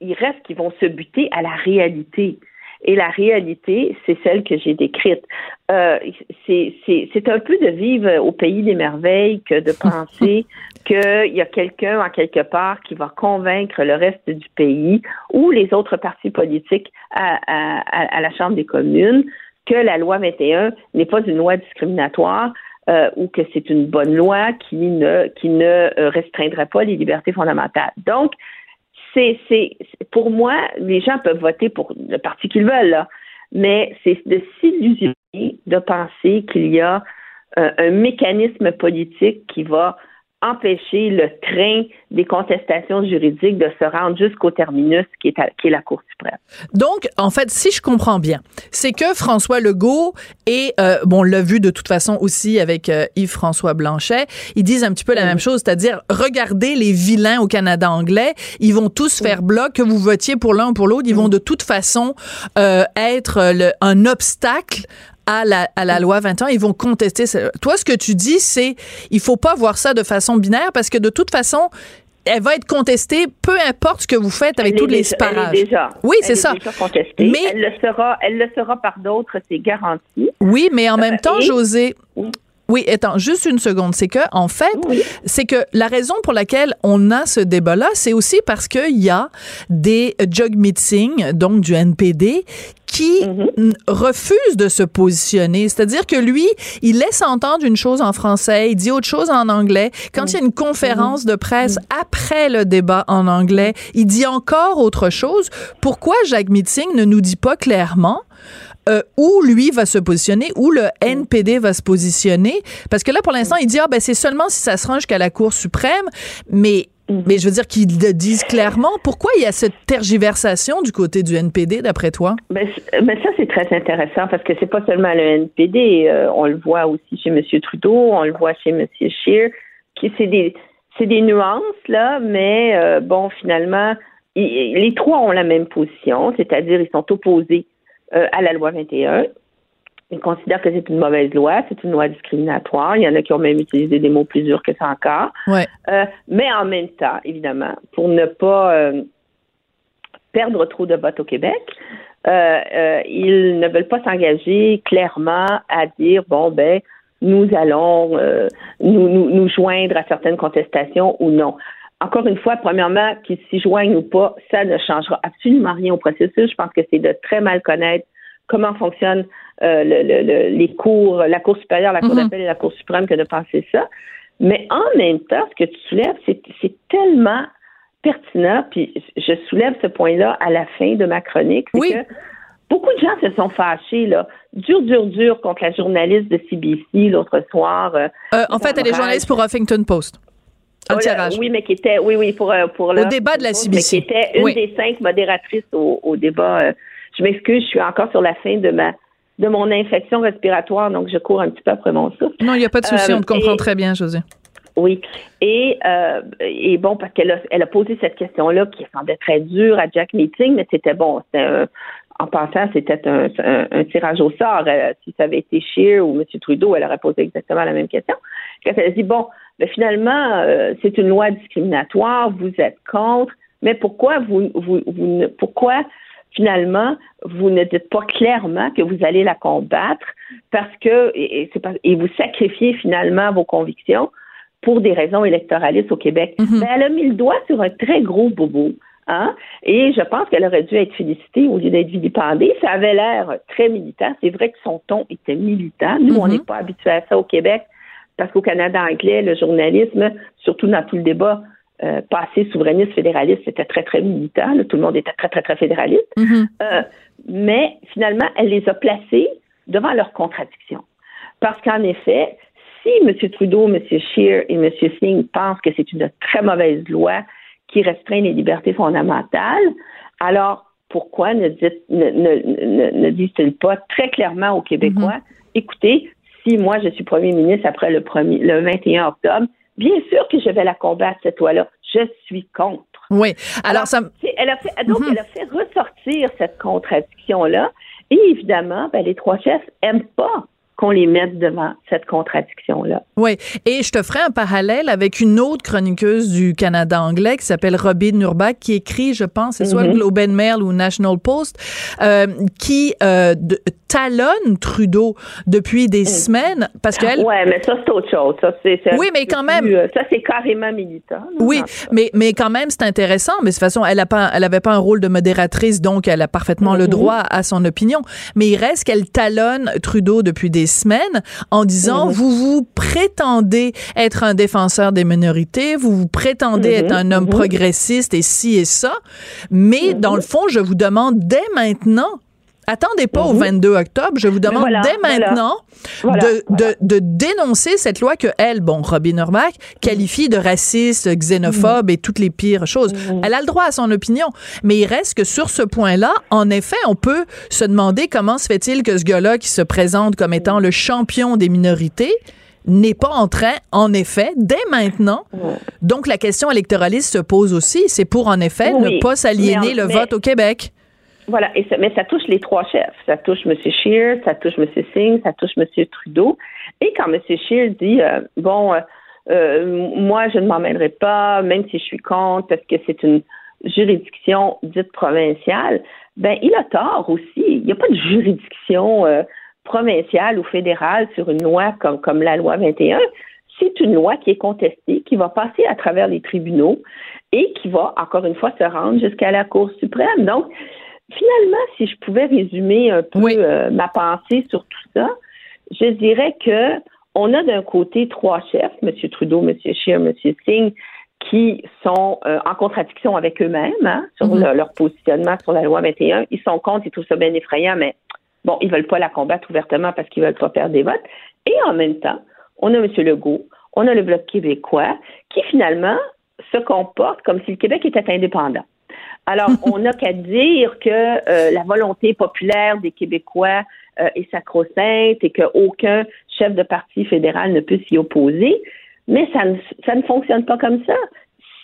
il reste qu'ils vont se buter à la réalité. Et la réalité, c'est celle que j'ai décrite. Euh, c'est un peu de vivre au pays des merveilles que de penser [LAUGHS] qu'il y a quelqu'un en quelque part qui va convaincre le reste du pays ou les autres partis politiques à, à- à- à la Chambre des communes que la loi 21 n'est pas une loi discriminatoire euh, ou que c'est une bonne loi qui ne, qui ne euh, restreindrait pas les libertés fondamentales. Donc, c'est, pour moi, les gens peuvent voter pour le parti qu'ils veulent, là, mais c'est de s'illusionner de penser qu'il y a euh, un mécanisme politique qui va empêcher le train des contestations juridiques de se rendre jusqu'au terminus qui est, à- qui est la Cour suprême. Donc, en fait, si je comprends bien, c'est que François Legault et, euh, bon, on l'a vu de toute façon aussi avec euh, Yves-François Blanchet, ils disent un petit peu la même chose, c'est-à-dire, regardez les vilains au Canada anglais, ils vont tous faire bloc, que vous votiez pour l'un ou pour l'autre, ils vont de toute façon euh, être le- un obstacle à la, à la loi 21, ils vont contester. Toi, ce que tu dis, c'est il faut pas voir ça de façon binaire parce que de toute façon, elle va être contestée, peu importe ce que vous faites avec Elle tous les déjà- elle est parages. déjà- oui, elle c'est est ça. déjà contestée. Mais- elle le sera, elle le sera par d'autres, c'est garanti. Oui, mais en même Euh, temps, et- José. Oui. Oui, attends, juste une seconde. C'est que, en fait, Oui. c'est que la raison pour laquelle on a ce débat-là, c'est aussi parce qu'il y a des jug meetings, donc du NPD, qui Mhm. n- refusent de se positionner. C'est-à-dire que lui, il laisse entendre une chose en français, il dit autre chose en anglais. Quand il y a une conférence de presse après le débat en anglais, il dit encore autre chose. Pourquoi Jacques Meeting ne nous dit pas clairement euh, où lui va se positionner, où le NPD va se positionner. Parce que là, pour l'instant, il dit, ah, ben, c'est seulement si ça se range jusqu'à la Cour suprême. Mais, mais je veux dire qu'ils le disent clairement. Pourquoi il y a cette tergiversation du côté du NPD, d'après toi? C- mais ça, c'est très intéressant parce que c'est pas seulement le NPD. euh, on le voit aussi chez M. Trudeau, on le voit chez M. Scheer, c'est des, des nuances, là, mais euh, bon, finalement, les trois ont la même position, c'est-à-dire ils sont opposés euh, à la loi 21. Ils considèrent que c'est une mauvaise loi, c'est une loi discriminatoire. Il y en a qui ont même utilisé des mots plus durs que ça encore. Ouais. Euh, mais en même temps, évidemment, pour ne pas euh, perdre trop de votes au Québec, ils ne veulent pas s'engager clairement à dire bon ben nous allons nous, nous, nous joindre à certaines contestations ou non. Encore une fois, premièrement, qu'ils s'y joignent ou pas, ça ne changera absolument rien au processus. Je pense que c'est de très mal connaître comment fonctionnent euh, le- le- le- les cours, la Cour supérieure, la Cour Mhm. d'appel et la Cour suprême que de penser ça. Mais en même temps, ce que tu soulèves, c'est tellement pertinent, puis je soulève ce point-là à la fin de ma chronique, c'est Oui. que beaucoup de gens se sont fâchés, là, dur, dur, dur contre la journaliste de CBC l'autre soir. euh, Euh, en fait, elle est journaliste pour Huffington Post. Un là, tirage. Oui, mais qui était, oui, oui, pour, euh, Au débat de la Mais CBC. qui était une Oui. des cinq modératrices au, au débat. euh, je m'excuse, je suis encore sur la fin de ma de mon infection respiratoire, donc je cours un petit peu après mon souffle. Non, il n'y a pas de souci, Euh, on te comprend et- très bien, José. Oui. Et, euh, et bon, parce qu'elle a, elle a posé cette question-là qui semblait très dure à Jack Meeting, mais c'était bon. C'était un- en passant, c'était un, un- un tirage au sort. Euh, si ça avait été Scheer ou M. Trudeau, elle aurait posé exactement la même question. Quand elle a dit, bon, mais finalement, euh, c'est une loi discriminatoire, vous êtes contre, mais pourquoi vous, vous, vous ne, pourquoi finalement vous ne dites pas clairement que vous allez la combattre parce que et, et c'est pas- et vous sacrifiez finalement vos convictions pour des raisons électoralistes au Québec? Mhm. Ben, elle a mis le doigt sur un très gros bobo. Hein? Et je pense qu'elle aurait dû être félicitée au lieu d'être vilipendée. Ça avait l'air très militant. C'est vrai que son ton était militant. Nous, on Mhm. n'est pas habitués à ça au Québec parce qu'au Canada anglais, le journalisme, surtout dans tout le débat euh, passé souverainiste, fédéraliste, c'était très, très militant. Là, tout le monde était très, très, très fédéraliste. Mhm. Euh, mais finalement, elle les a placés devant leurs contradictions. Parce qu'en effet, si M. Trudeau, M. Scheer et M. Singh pensent que c'est une très mauvaise loi qui restreint les libertés fondamentales, alors pourquoi ne, ne, ne- disent-ils pas très clairement aux Québécois, écoutez, si moi je suis premier ministre après le, premier, le 21 octobre, bien sûr que je vais la combattre, cette loi-là. Je suis contre. Oui. Alors, ça, Elle a fait, donc, elle a fait ressortir cette contradiction-là. Et évidemment, ben, les trois chefs n'aiment pas qu'on les mette devant cette contradiction-là. Oui, et je te ferai un parallèle avec une autre chroniqueuse du Canada anglais qui s'appelle Robin Nurbach, qui écrit, je pense, c'est soit le Mhm. Globe and Mail ou National Post, euh, qui euh, de- talonne Trudeau depuis des semaines parce qu'elle Ouais, mais ça, c'est autre chose. Ça, c'est, Oui, mais quand même- plus, euh, Ça, c'est carrément militant. Oui, mais mais quand même c'est intéressant. Mais de toute façon, elle a pas, elle avait pas un rôle de modératrice, donc elle a parfaitement le Mhm. droit à son opinion. Mais il reste qu'elle talonne Trudeau depuis des semaines en disant Mhm. vous vous prétendez être un défenseur des minorités, vous vous prétendez Mhm, être un homme progressiste et ci et ça, mais dans le fond, je vous demande dès maintenant Attendez pas au 22 octobre. Je vous demande voilà, dès maintenant Voilà, de, voilà. De, de dénoncer cette loi que elle, bon, Robin Orbach, qualifie de raciste, xénophobe et toutes les pires choses. Elle a le droit à son opinion, mais il reste que sur ce point-là, en effet, on peut se demander comment se fait-il que ce gars-là qui se présente comme étant le champion des minorités n'est pas en train, en effet, dès maintenant. Donc, la question électoraliste se pose aussi. C'est pour, en effet, Oui, ne pas s'aliéner le mais- vote au Québec. Voilà, et ça- mais ça touche les trois chefs. Ça touche M. Scheer, ça touche M. Singh, ça touche M. Trudeau. Et quand M. Scheer dit, euh, bon, euh, euh, moi, je ne m'en mêlerai pas, même si je suis contre, parce que c'est une juridiction dite provinciale, ben, il a tort aussi. Il n'y a pas de juridiction euh, provinciale ou fédérale sur une loi comme, comme la loi 21. C'est une loi qui est contestée, qui va passer à travers les tribunaux et qui va, encore une fois, se rendre jusqu'à la Cour suprême. Donc, finalement, si je pouvais résumer un peu Oui. euh, ma pensée sur tout ça, je dirais que on a d'un côté trois chefs, M. Trudeau, M. Scheer, M. Singh, qui sont euh, en contradiction avec eux-mêmes hein, sur Mhm. le- leur positionnement sur la loi 21. Ils sont contre, ils trouvent ça bien effrayant, mais bon, ils veulent pas la combattre ouvertement parce qu'ils veulent pas perdre des votes. Et en même temps, on a M. Legault, on a le Bloc québécois, qui finalement se comporte comme si le Québec était indépendant. Alors, [LAUGHS] on n'a qu'à dire que euh, la volonté populaire des Québécois euh, est sacro-sainte et qu'aucun chef de parti fédéral ne peut s'y opposer, mais ça ne, ça ne fonctionne pas comme ça.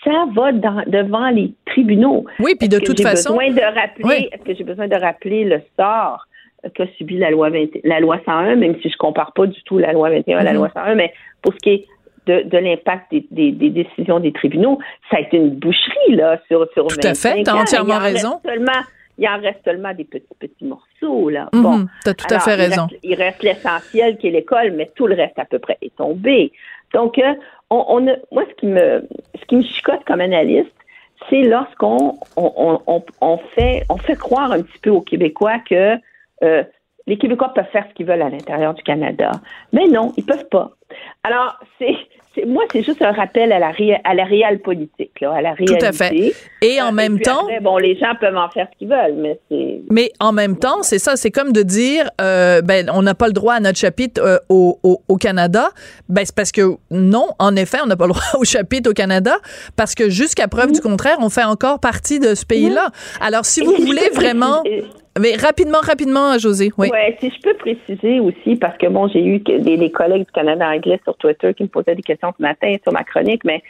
Ça va dans- devant les tribunaux. Oui, puis de que toute façon. besoin de rappeler, Oui. est-ce que j'ai besoin de rappeler le sort euh, qu'a subi la loi 20 la loi 101, même si je compare pas du tout la loi 21 à la Mhm. loi 101, mais pour ce qui est de, de l'impact des, des- des décisions des tribunaux, ça a été une boucherie là sur sur Tout à fait, 25 t'as entièrement raison. Seulement, il en reste seulement des petits petits morceaux là. Mhm, Bon, t'as tout à fait raison. Il reste, l'essentiel qui est l'école, mais tout le reste à peu près est tombé. Donc, euh, on, on a- moi, ce qui me, ce qui me chicote comme analyste, c'est lorsqu'on on, on- on- on fait, on fait croire un petit peu aux Québécois que euh, les Québécois peuvent faire ce qu'ils veulent à l'intérieur du Canada. Mais non, ils peuvent pas. Alors, c'est, moi, c'est juste un rappel à la, ré- à la réelle politique, là, à la Tout réalité. à fait. Et en Euh, même temps, après, bon, les gens peuvent en faire ce qu'ils veulent, mais c'est. Mais en même temps, c'est ça, c'est comme de dire, euh, ben, on n'a pas le droit à notre chapitre euh, au, au, au Canada. Ben, c'est parce que non, en effet, on n'a pas le [LAUGHS] droit au chapitre au Canada parce que jusqu'à preuve du contraire, on fait encore partie de ce pays-là. Alors, si vous voulez vraiment, mais rapidement, rapidement, José, oui. Si je peux préciser aussi, parce que bon, j'ai eu des, collègues du Canada anglais sur Twitter qui me posaient des questions ce matin sur ma chronique, mais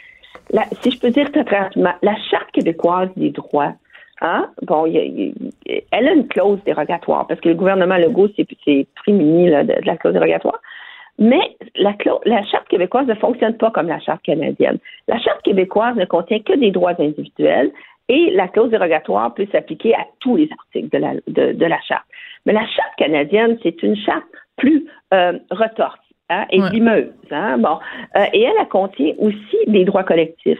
si je peux dire très rapidement, la Charte québécoise des droits, hein, bon, elle a une clause dérogatoire, parce que le gouvernement Legault s'est prémuni là, de, la clause dérogatoire. Mais la Charte québécoise ne fonctionne pas comme la Charte canadienne. La Charte québécoise ne contient que des droits individuels et la clause dérogatoire peut s'appliquer à tous les articles de la, de, de la Charte. Mais la Charte canadienne, c'est une charte plus euh, retorse hein, et Ouais. limeuse. Hein, bon. Euh, et elle, elle contient aussi des droits collectifs.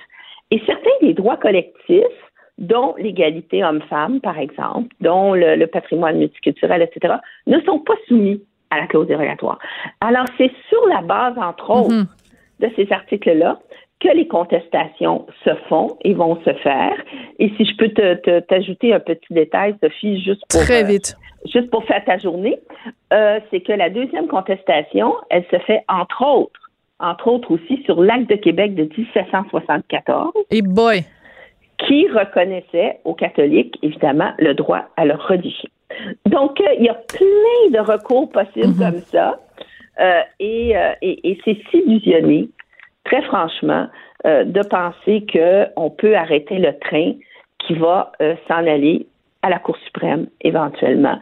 Et certains des droits collectifs, dont l'égalité homme-femme, par exemple, dont le, le patrimoine multiculturel, etc., ne sont pas soumis à la clause dérogatoire. Alors, c'est sur la base, entre autres, Mhm. de ces articles-là que les contestations se font et vont se faire. Et si je peux te- te- t'ajouter un petit détail, Sophie, juste pour, Très euh, vite. juste pour faire ta journée, euh, c'est que la deuxième contestation, elle se fait entre autres, entre autres aussi sur l'acte de Québec de 1774, Et boy. qui reconnaissait aux catholiques, évidemment, le droit à leur religion. Donc, euh, il y a plein de recours possibles comme ça. Et et, et c'est s'illusionner, très franchement, euh, de penser qu'on peut arrêter le train qui va euh, s'en aller à la Cour suprême, éventuellement.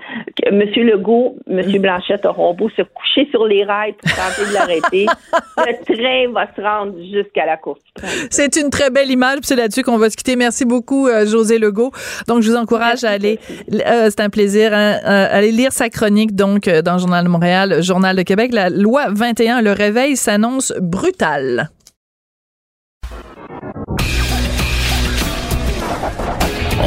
Monsieur Legault, Monsieur Blanchette auront beau se coucher sur les rails pour tenter de l'arrêter. [LAUGHS] le train va se rendre jusqu'à la Cour suprême. C'est une très belle image, c'est là-dessus qu'on va se quitter. Merci beaucoup, euh, José Legault. Donc, je vous encourage à aller, euh, c'est un plaisir, hein, euh, aller lire sa chronique, donc, euh, dans le Journal de Montréal, Journal de Québec. La loi 21, le réveil s'annonce brutal.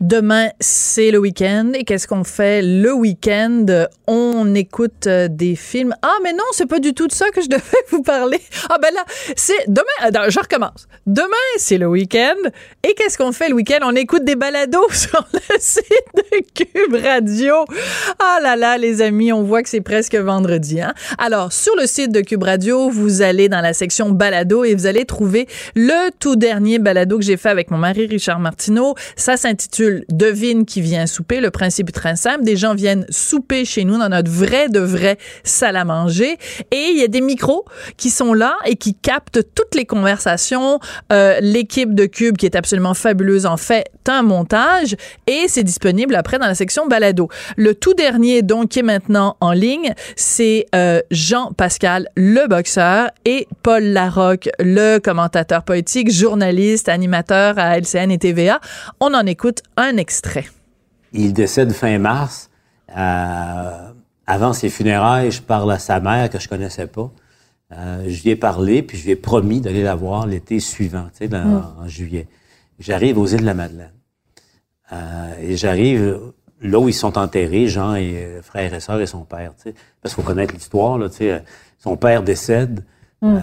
Demain, c'est le week-end. Et qu'est-ce qu'on fait le week-end? On écoute euh, des films. Ah, mais non, c'est pas du tout de ça que je [LAUGHS] devais vous parler. Ah, ben là, c'est demain. Attends, je recommence. Demain, c'est le week-end. Et qu'est-ce qu'on fait le week-end? On écoute des balados [LAUGHS] sur le site de Cube Radio. Ah là là, les amis, on voit que c'est presque vendredi. Hein? Alors, sur le site de Cube Radio, vous allez dans la section balado et vous allez trouver le tout dernier balado que j'ai fait avec mon mari Richard Martineau. Ça s'intitule Devine qui vient souper. Le principe est très simple. Des gens viennent souper chez nous dans notre vrai de vrai salle à manger et il y a des micros qui sont là et qui captent toutes les conversations. Euh, L'équipe de Cube qui est absolument fabuleuse en fait un montage et c'est disponible après dans la section balado. Le tout dernier donc qui est maintenant en ligne, c'est euh, Jean-Pascal le boxeur et Paul Larocque le commentateur poétique, journaliste, animateur à LCN et TVA. On en écoute un extrait. Il décède fin mars. Euh, avant ses funérailles, je parle à sa mère que je connaissais pas. Euh, je lui ai parlé, puis je lui ai promis d'aller la voir l'été suivant, tu sais, dans- Mm. en juillet. J'arrive aux îles de la Madeleine. Euh, et j'arrive là où ils sont enterrés, Jean et frère et sœur et son père, tu sais. Parce qu'il faut connaître l'histoire, là, tu sais. Son père décède. Mm.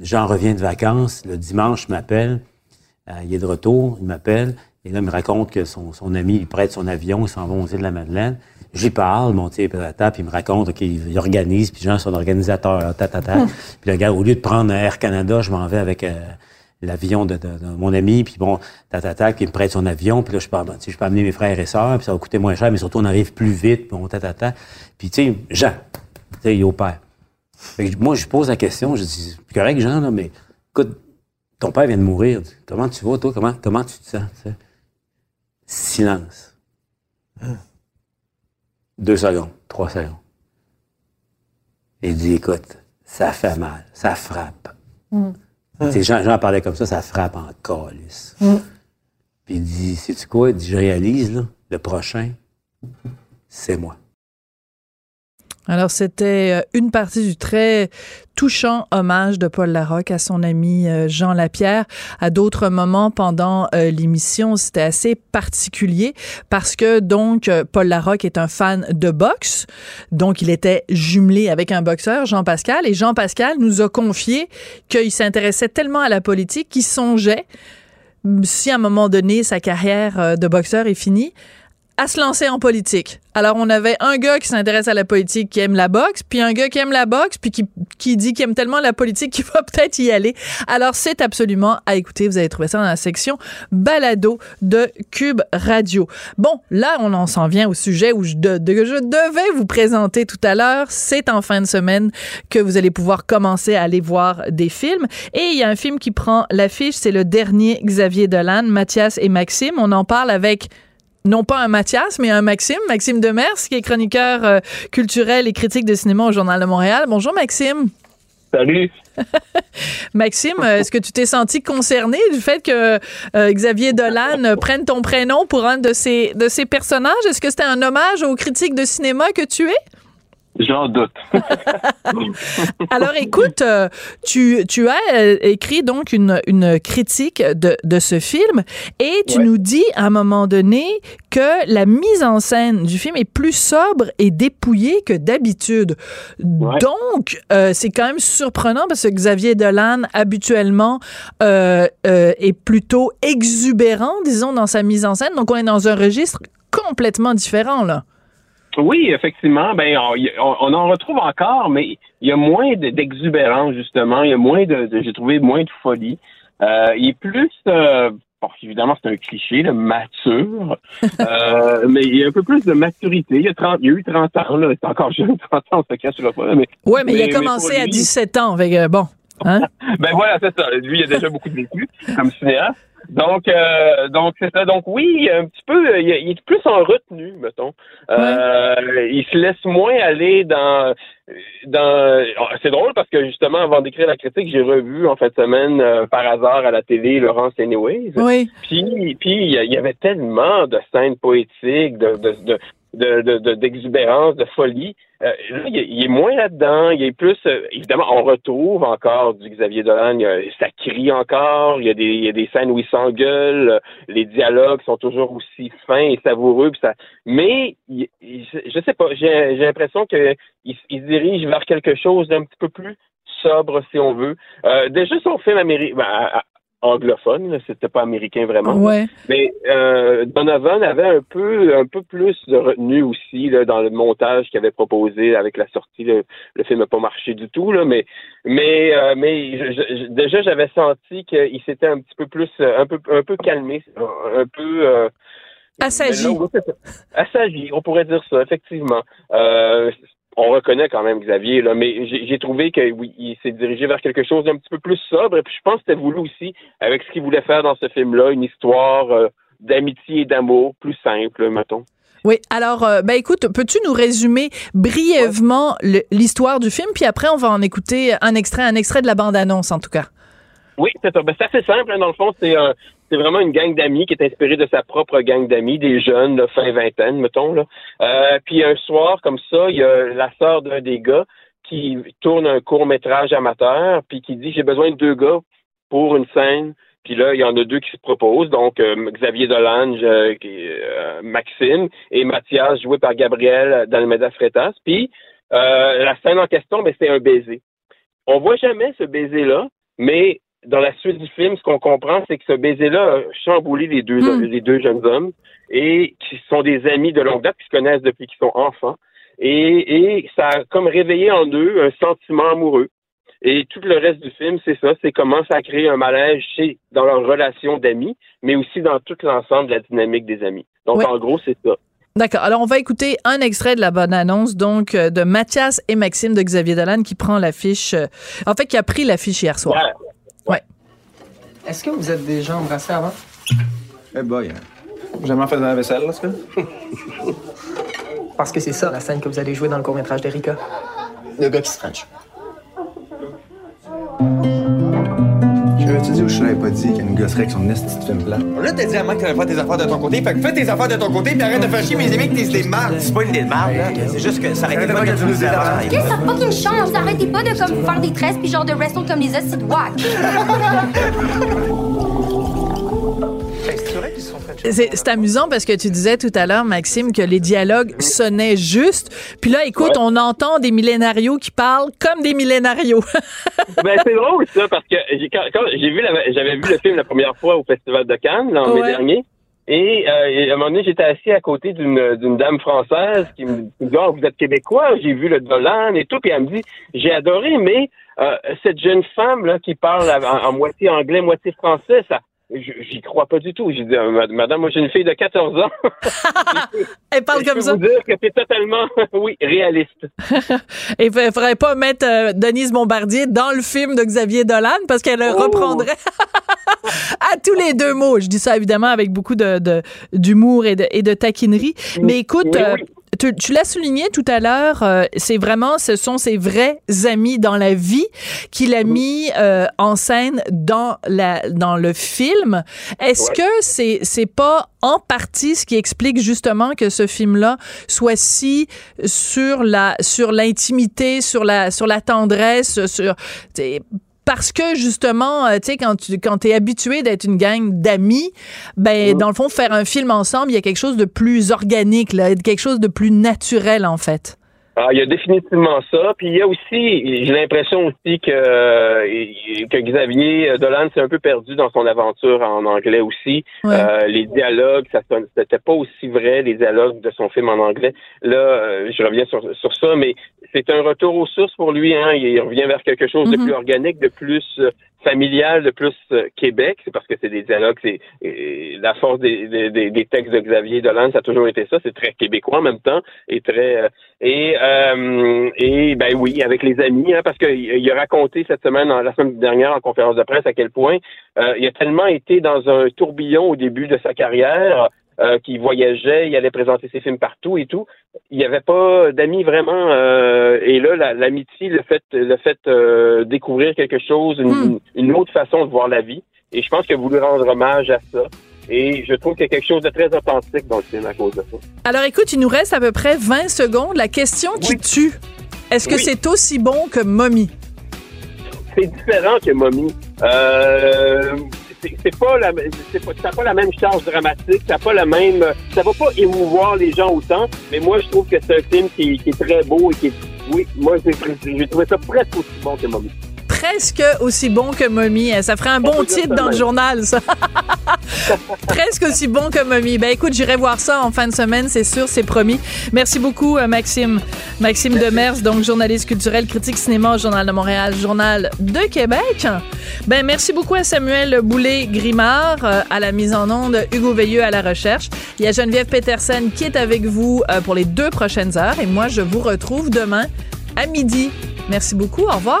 Jean revient de vacances. Le dimanche, il m'appelle. Il est de retour, il m'appelle. Et là, il me raconte que son, son ami lui prête son avion, ils s'en vont aux îles de la Madeleine. J'y parle, mon petit patata, puis il me raconte qu'il il organise, puis Jean, son organisateur, là, tatata. Hum. Puis le gars, au lieu de prendre Air Canada, je m'en vais avec euh, l'avion de, de- de mon ami, puis bon, tatata, puis il me prête son avion, puis là, je peux, sais, je peux amener mes frères et sœurs, puis ça va coûter moins cher, mais surtout, on arrive plus vite, puis bon, tatata. Puis tu sais, Jean, tu sais, il est au père. Fait que moi, je pose la question, je dis, c'est correct, Jean, là, mais écoute, ton père vient de mourir. Comment tu vas, toi? Comment, comment tu te sens? tu Silence. Deux secondes, trois secondes. Il dit, écoute, ça fait mal, ça frappe. Tu sais, Jean, Jean parlait comme ça, ça frappe en calice. Puis il dit, sais-tu quoi? Il dit, je réalise, là, le prochain, c'est moi. Alors, c'était euh, une partie du très touchant hommage de Paul Larocque à son ami euh, Jean Lapierre. À d'autres moments pendant euh, l'émission, c'était assez particulier parce que donc Paul Larocque est un fan de boxe, donc il était jumelé avec un boxeur, Jean Pascal, et Jean Pascal nous a confié qu'il s'intéressait tellement à la politique qu'il songeait si à un moment donné sa carrière de boxeur est finie, à se lancer en politique. Alors, on avait un gars qui s'intéresse à la politique, qui aime la boxe, puis un gars qui aime la boxe, puis qui, qui dit qu'il aime tellement la politique qu'il [LAUGHS] va peut-être y aller. Alors, c'est absolument à écouter. Vous allez trouver ça dans la section balado de Cube Radio. Bon, là, on en s'en vient au sujet où je, de- je devais vous présenter tout à l'heure. C'est en fin de semaine que vous allez pouvoir commencer à aller voir des films. Et il y a un film qui prend l'affiche, c'est le dernier Xavier Dolan, Mathias et Maxime. On en parle avec non pas un Mathias, mais un Maxime, Maxime Demers, qui est chroniqueur euh, culturel et critique de cinéma au Journal de Montréal. Bonjour Maxime. Salut. [LAUGHS] Maxime, euh, est-ce que tu t'es senti concerné du fait que euh, Xavier Dolan prenne ton prénom pour un de ses, de ses personnages? Est-ce que c'était un hommage aux critiques de cinéma que tu es? J'en doute. [LAUGHS] Alors écoute, euh, tu, tu as euh, écrit donc une, une critique de, de ce film et tu Ouais. nous dis à un moment donné que la mise en scène du film est plus sobre et dépouillée que d'habitude. Donc, euh, c'est quand même surprenant parce que Xavier Dolan, habituellement, euh, euh, est plutôt exubérant, disons, dans sa mise en scène. Donc, on est dans un registre complètement différent, là. Oui, effectivement. Ben, on, on- en retrouve encore, mais il y a moins de- d'exubérance, justement. Il y a moins de, de- j'ai trouvé moins de folie. Euh, il est plus, euh, bon, évidemment, c'est un cliché, là, mature, [LAUGHS] euh, mais il y a un peu plus de maturité. Il y a, 30, il y a eu 30 ans, là. C'est encore jeune, [LAUGHS] 30 ans, on se cachera pas, là, mais. Ouais, mais, il a commencé à lui- 17 ans. Bon. Hein? [LAUGHS] Ben voilà, c'est ça. Lui, il a déjà beaucoup de vécu comme cinéaste. Donc, euh, donc c'est ça. Donc oui, un petit peu, il, il est plus en retenue, mettons. Euh, Il se laisse moins aller dans, dans. C'est drôle parce que justement, avant d'écrire la critique, j'ai revu en fin de semaine euh, par hasard à la télé Laurence Anyways. Oui. Puis, puis il y, a- il y avait tellement de scènes poétiques, de, de, de, de, de- de- d'exubérance, de folie. Euh, là, il, il est moins là-dedans. Il est plus, euh, évidemment, on retrouve encore du Xavier Dolan. il a- ça crie encore. Il y a des, il y a des scènes où il s'engueule. Les dialogues sont toujours aussi fins et savoureux. puis ça, mais il- je sais pas. J'ai, l'impression que il, se dirige vers quelque chose d'un petit peu plus sobre, si on veut. Euh, déjà, son film américain, anglophone, c'était pas américain vraiment. Ouais. Mais euh, Donovan avait un peu un peu plus de retenue aussi là, dans le montage qu'il avait proposé avec la sortie. Le, le film n'a pas marché du tout, là, mais mais euh, mais je- déjà j'avais senti qu'il s'était un petit peu plus euh, un peu un peu calmé, un peu euh, Assagi. Assagi, on pourrait dire ça, effectivement. Euh, on reconnaît quand même Xavier, là, mais j'ai trouvé que oui, il s'est dirigé vers quelque chose d'un petit peu plus sobre. Et puis je pense que c'était voulu aussi, avec ce qu'il voulait faire dans ce film-là, une histoire euh, d'amitié et d'amour plus simple, mettons. Oui, alors, euh, ben écoute, peux-tu nous résumer brièvement l'histoire du film, puis après on va en écouter un extrait, un extrait de la bande-annonce en tout cas? Oui, c'est ça. Ben, c'est assez simple. hein, dans le fond, c'est euh, c'est vraiment une gang d'amis qui est inspirée de sa propre gang d'amis, des jeunes, fin vingtaine, mettons. Là. Euh, puis un soir, comme ça, il y a la sœur d'un des gars qui tourne un court métrage amateur, puis qui dit j'ai besoin de deux gars pour une scène. Puis là, il y en a deux qui se proposent, donc euh, Xavier Dolange, euh, Maxime, et Mathias, joué par Gabriel d'Almeda Freitas. Puis la scène en question, ben, c'est un baiser. On voit jamais ce baiser-là, mais dans la suite du film, ce qu'on comprend, c'est que ce baiser-là a chamboulé les deux, les deux jeunes hommes et qui sont des amis de longue date, qui se connaissent depuis qu'ils sont enfants. Et, et ça a comme réveillé en eux un sentiment amoureux. Et tout le reste du film, c'est ça, c'est comment ça a créé un malaise chez, dans leur relation d'amis, mais aussi dans tout l'ensemble de la dynamique des amis. Donc, Ouais. en gros, c'est ça. D'accord. Alors, on va écouter un extrait de la bonne annonce, donc, euh, de Mathias et Maxime de Xavier Dolan qui prend l'affiche, euh, en fait, qui a pris l'affiche hier soir. Ouais. Est-ce que vous êtes déjà embrassé avant? Eh boy, jamais fait de la vaisselle, là, ce que? [LAUGHS] Parce que c'est ça, la scène que vous allez jouer dans le court-métrage d'Erika. Le gars qui se french. J'avais-tu dit ou je l'avais pas dit qu'il y a une gosserie avec son esti de film plat? Là, t'as dit à moi que t'allais faire tes affaires de ton côté. Fait que fais tes affaires de ton côté, puis arrête de faire chier mes amis avec tes idées de marde. C'est pas une idée de marde, là. C'est juste que ça arrête pas de nous dire Qu'est-ce que ça fucking change? Arrêtez pas de comme faire des tresses puis genre de wrestle comme les hosties de wack. [LAUGHS] C'est c'est amusant parce que tu disais tout à l'heure, Maxime, que les dialogues sonnaient juste. Puis là, écoute, Ouais. on entend des millénarios qui parlent comme des millénarios. [LAUGHS] ben, c'est drôle, ça, parce que j'ai, quand, quand j'ai vu j'avais vu le film la première fois au Festival de Cannes, l'an mai dernier. Et, euh, et à un moment donné, j'étais assis à côté d'une, dame française qui me dit, Ah, vous êtes québécois, j'ai vu le Dolan et tout. Puis elle me dit, j'ai adoré, mais euh, cette jeune femme là qui parle en, en moitié anglais, moitié français, ça, j'y crois pas du tout. J'ai dit, Euh, madame, moi j'ai une fille de 14 ans. [LAUGHS] Elle parle Et je comme peux ça. vous dire que c'est totalement, [LAUGHS] oui, réaliste. [LAUGHS] Et il faudrait pas mettre euh, Denise Bombardier dans le film de Xavier Dolan parce qu'elle le Oh. reprendrait à tous les deux mots. Je dis ça évidemment avec beaucoup de d'humour et de, et de taquinerie. Mais écoute, Oui, euh. Tu, tu l'as souligné tout à l'heure, euh, c'est vraiment, ce sont ses vrais amis dans la vie qu'il a mis euh, en scène dans la dans le film. Est-ce Ouais. que c'est c'est pas en partie ce qui explique justement que ce film-là soit si sur la sur l'intimité, sur la sur la tendresse, sur parce que justement, euh, tu sais, quand tu quand es habitué d'être une gang d'amis, ben dans le fond, faire un film ensemble, il y a quelque chose de plus organique, là, quelque chose de plus naturel en fait. Ah, il y a définitivement ça. Puis il y a aussi, j'ai l'impression aussi que, euh, que Xavier Dolan s'est un peu perdu dans son aventure en anglais aussi. Euh, les dialogues, ça c'était pas aussi vrai, les dialogues de son film en anglais. Là, euh, je reviens sur, sur ça, mais c'est un retour aux sources pour lui. Hein. Il revient vers quelque chose de Mhm. plus organique, de plus euh, familial, de plus euh, Québec. C'est parce que c'est des dialogues, c'est la force des, des, des- textes de Xavier Dolan, ça a toujours été ça. C'est très québécois en même temps et très euh, et euh, et ben oui, avec les amis, hein, parce qu'il il a raconté cette semaine, la semaine dernière, en conférence de presse, à quel point euh, il a tellement été dans un tourbillon au début de sa carrière. Euh, qu'il voyageait, il allait présenter ses films partout et tout. Il n'y avait pas d'amis vraiment. euh, et là, la- l'amitié, le fait, le fait euh, découvrir quelque chose, une, une autre façon de voir la vie. Et je pense qu'il a voulu rendre hommage à ça. Et je trouve qu'il y a quelque chose de très authentique dans le film à cause de ça. Alors écoute, il nous reste à peu près 20 secondes. La question qui tue, est-ce que Oui. c'est aussi bon que Mommy? c'est différent que Mommy. Euh, c'est pas la, pas, ça pas la même charge dramatique, ça pas la même, ça va pas émouvoir les gens autant. Mais moi, je trouve que c'est un film qui, est très beau et qui est, oui, moi, j'ai trouvé ça presque aussi bon que Mommy. Presque aussi bon que Mommy. hein. Ça ferait un bon titre dans le journal, ça. [LAUGHS] Presque aussi bon que Mommy. Ben écoute, j'irai voir ça en fin de semaine, c'est sûr, c'est promis. Merci beaucoup, euh, Maxime. Maxime Demers, donc journaliste culturel, critique cinéma au Journal de Montréal, Journal de Québec. Ben merci beaucoup à Samuel Boulay-Grimard euh, à la mise en onde, Hugo Veilleux à la recherche. Il y a Geneviève Peterson qui est avec vous euh, pour les deux prochaines heures et moi, je vous retrouve demain à midi. Merci beaucoup, au revoir.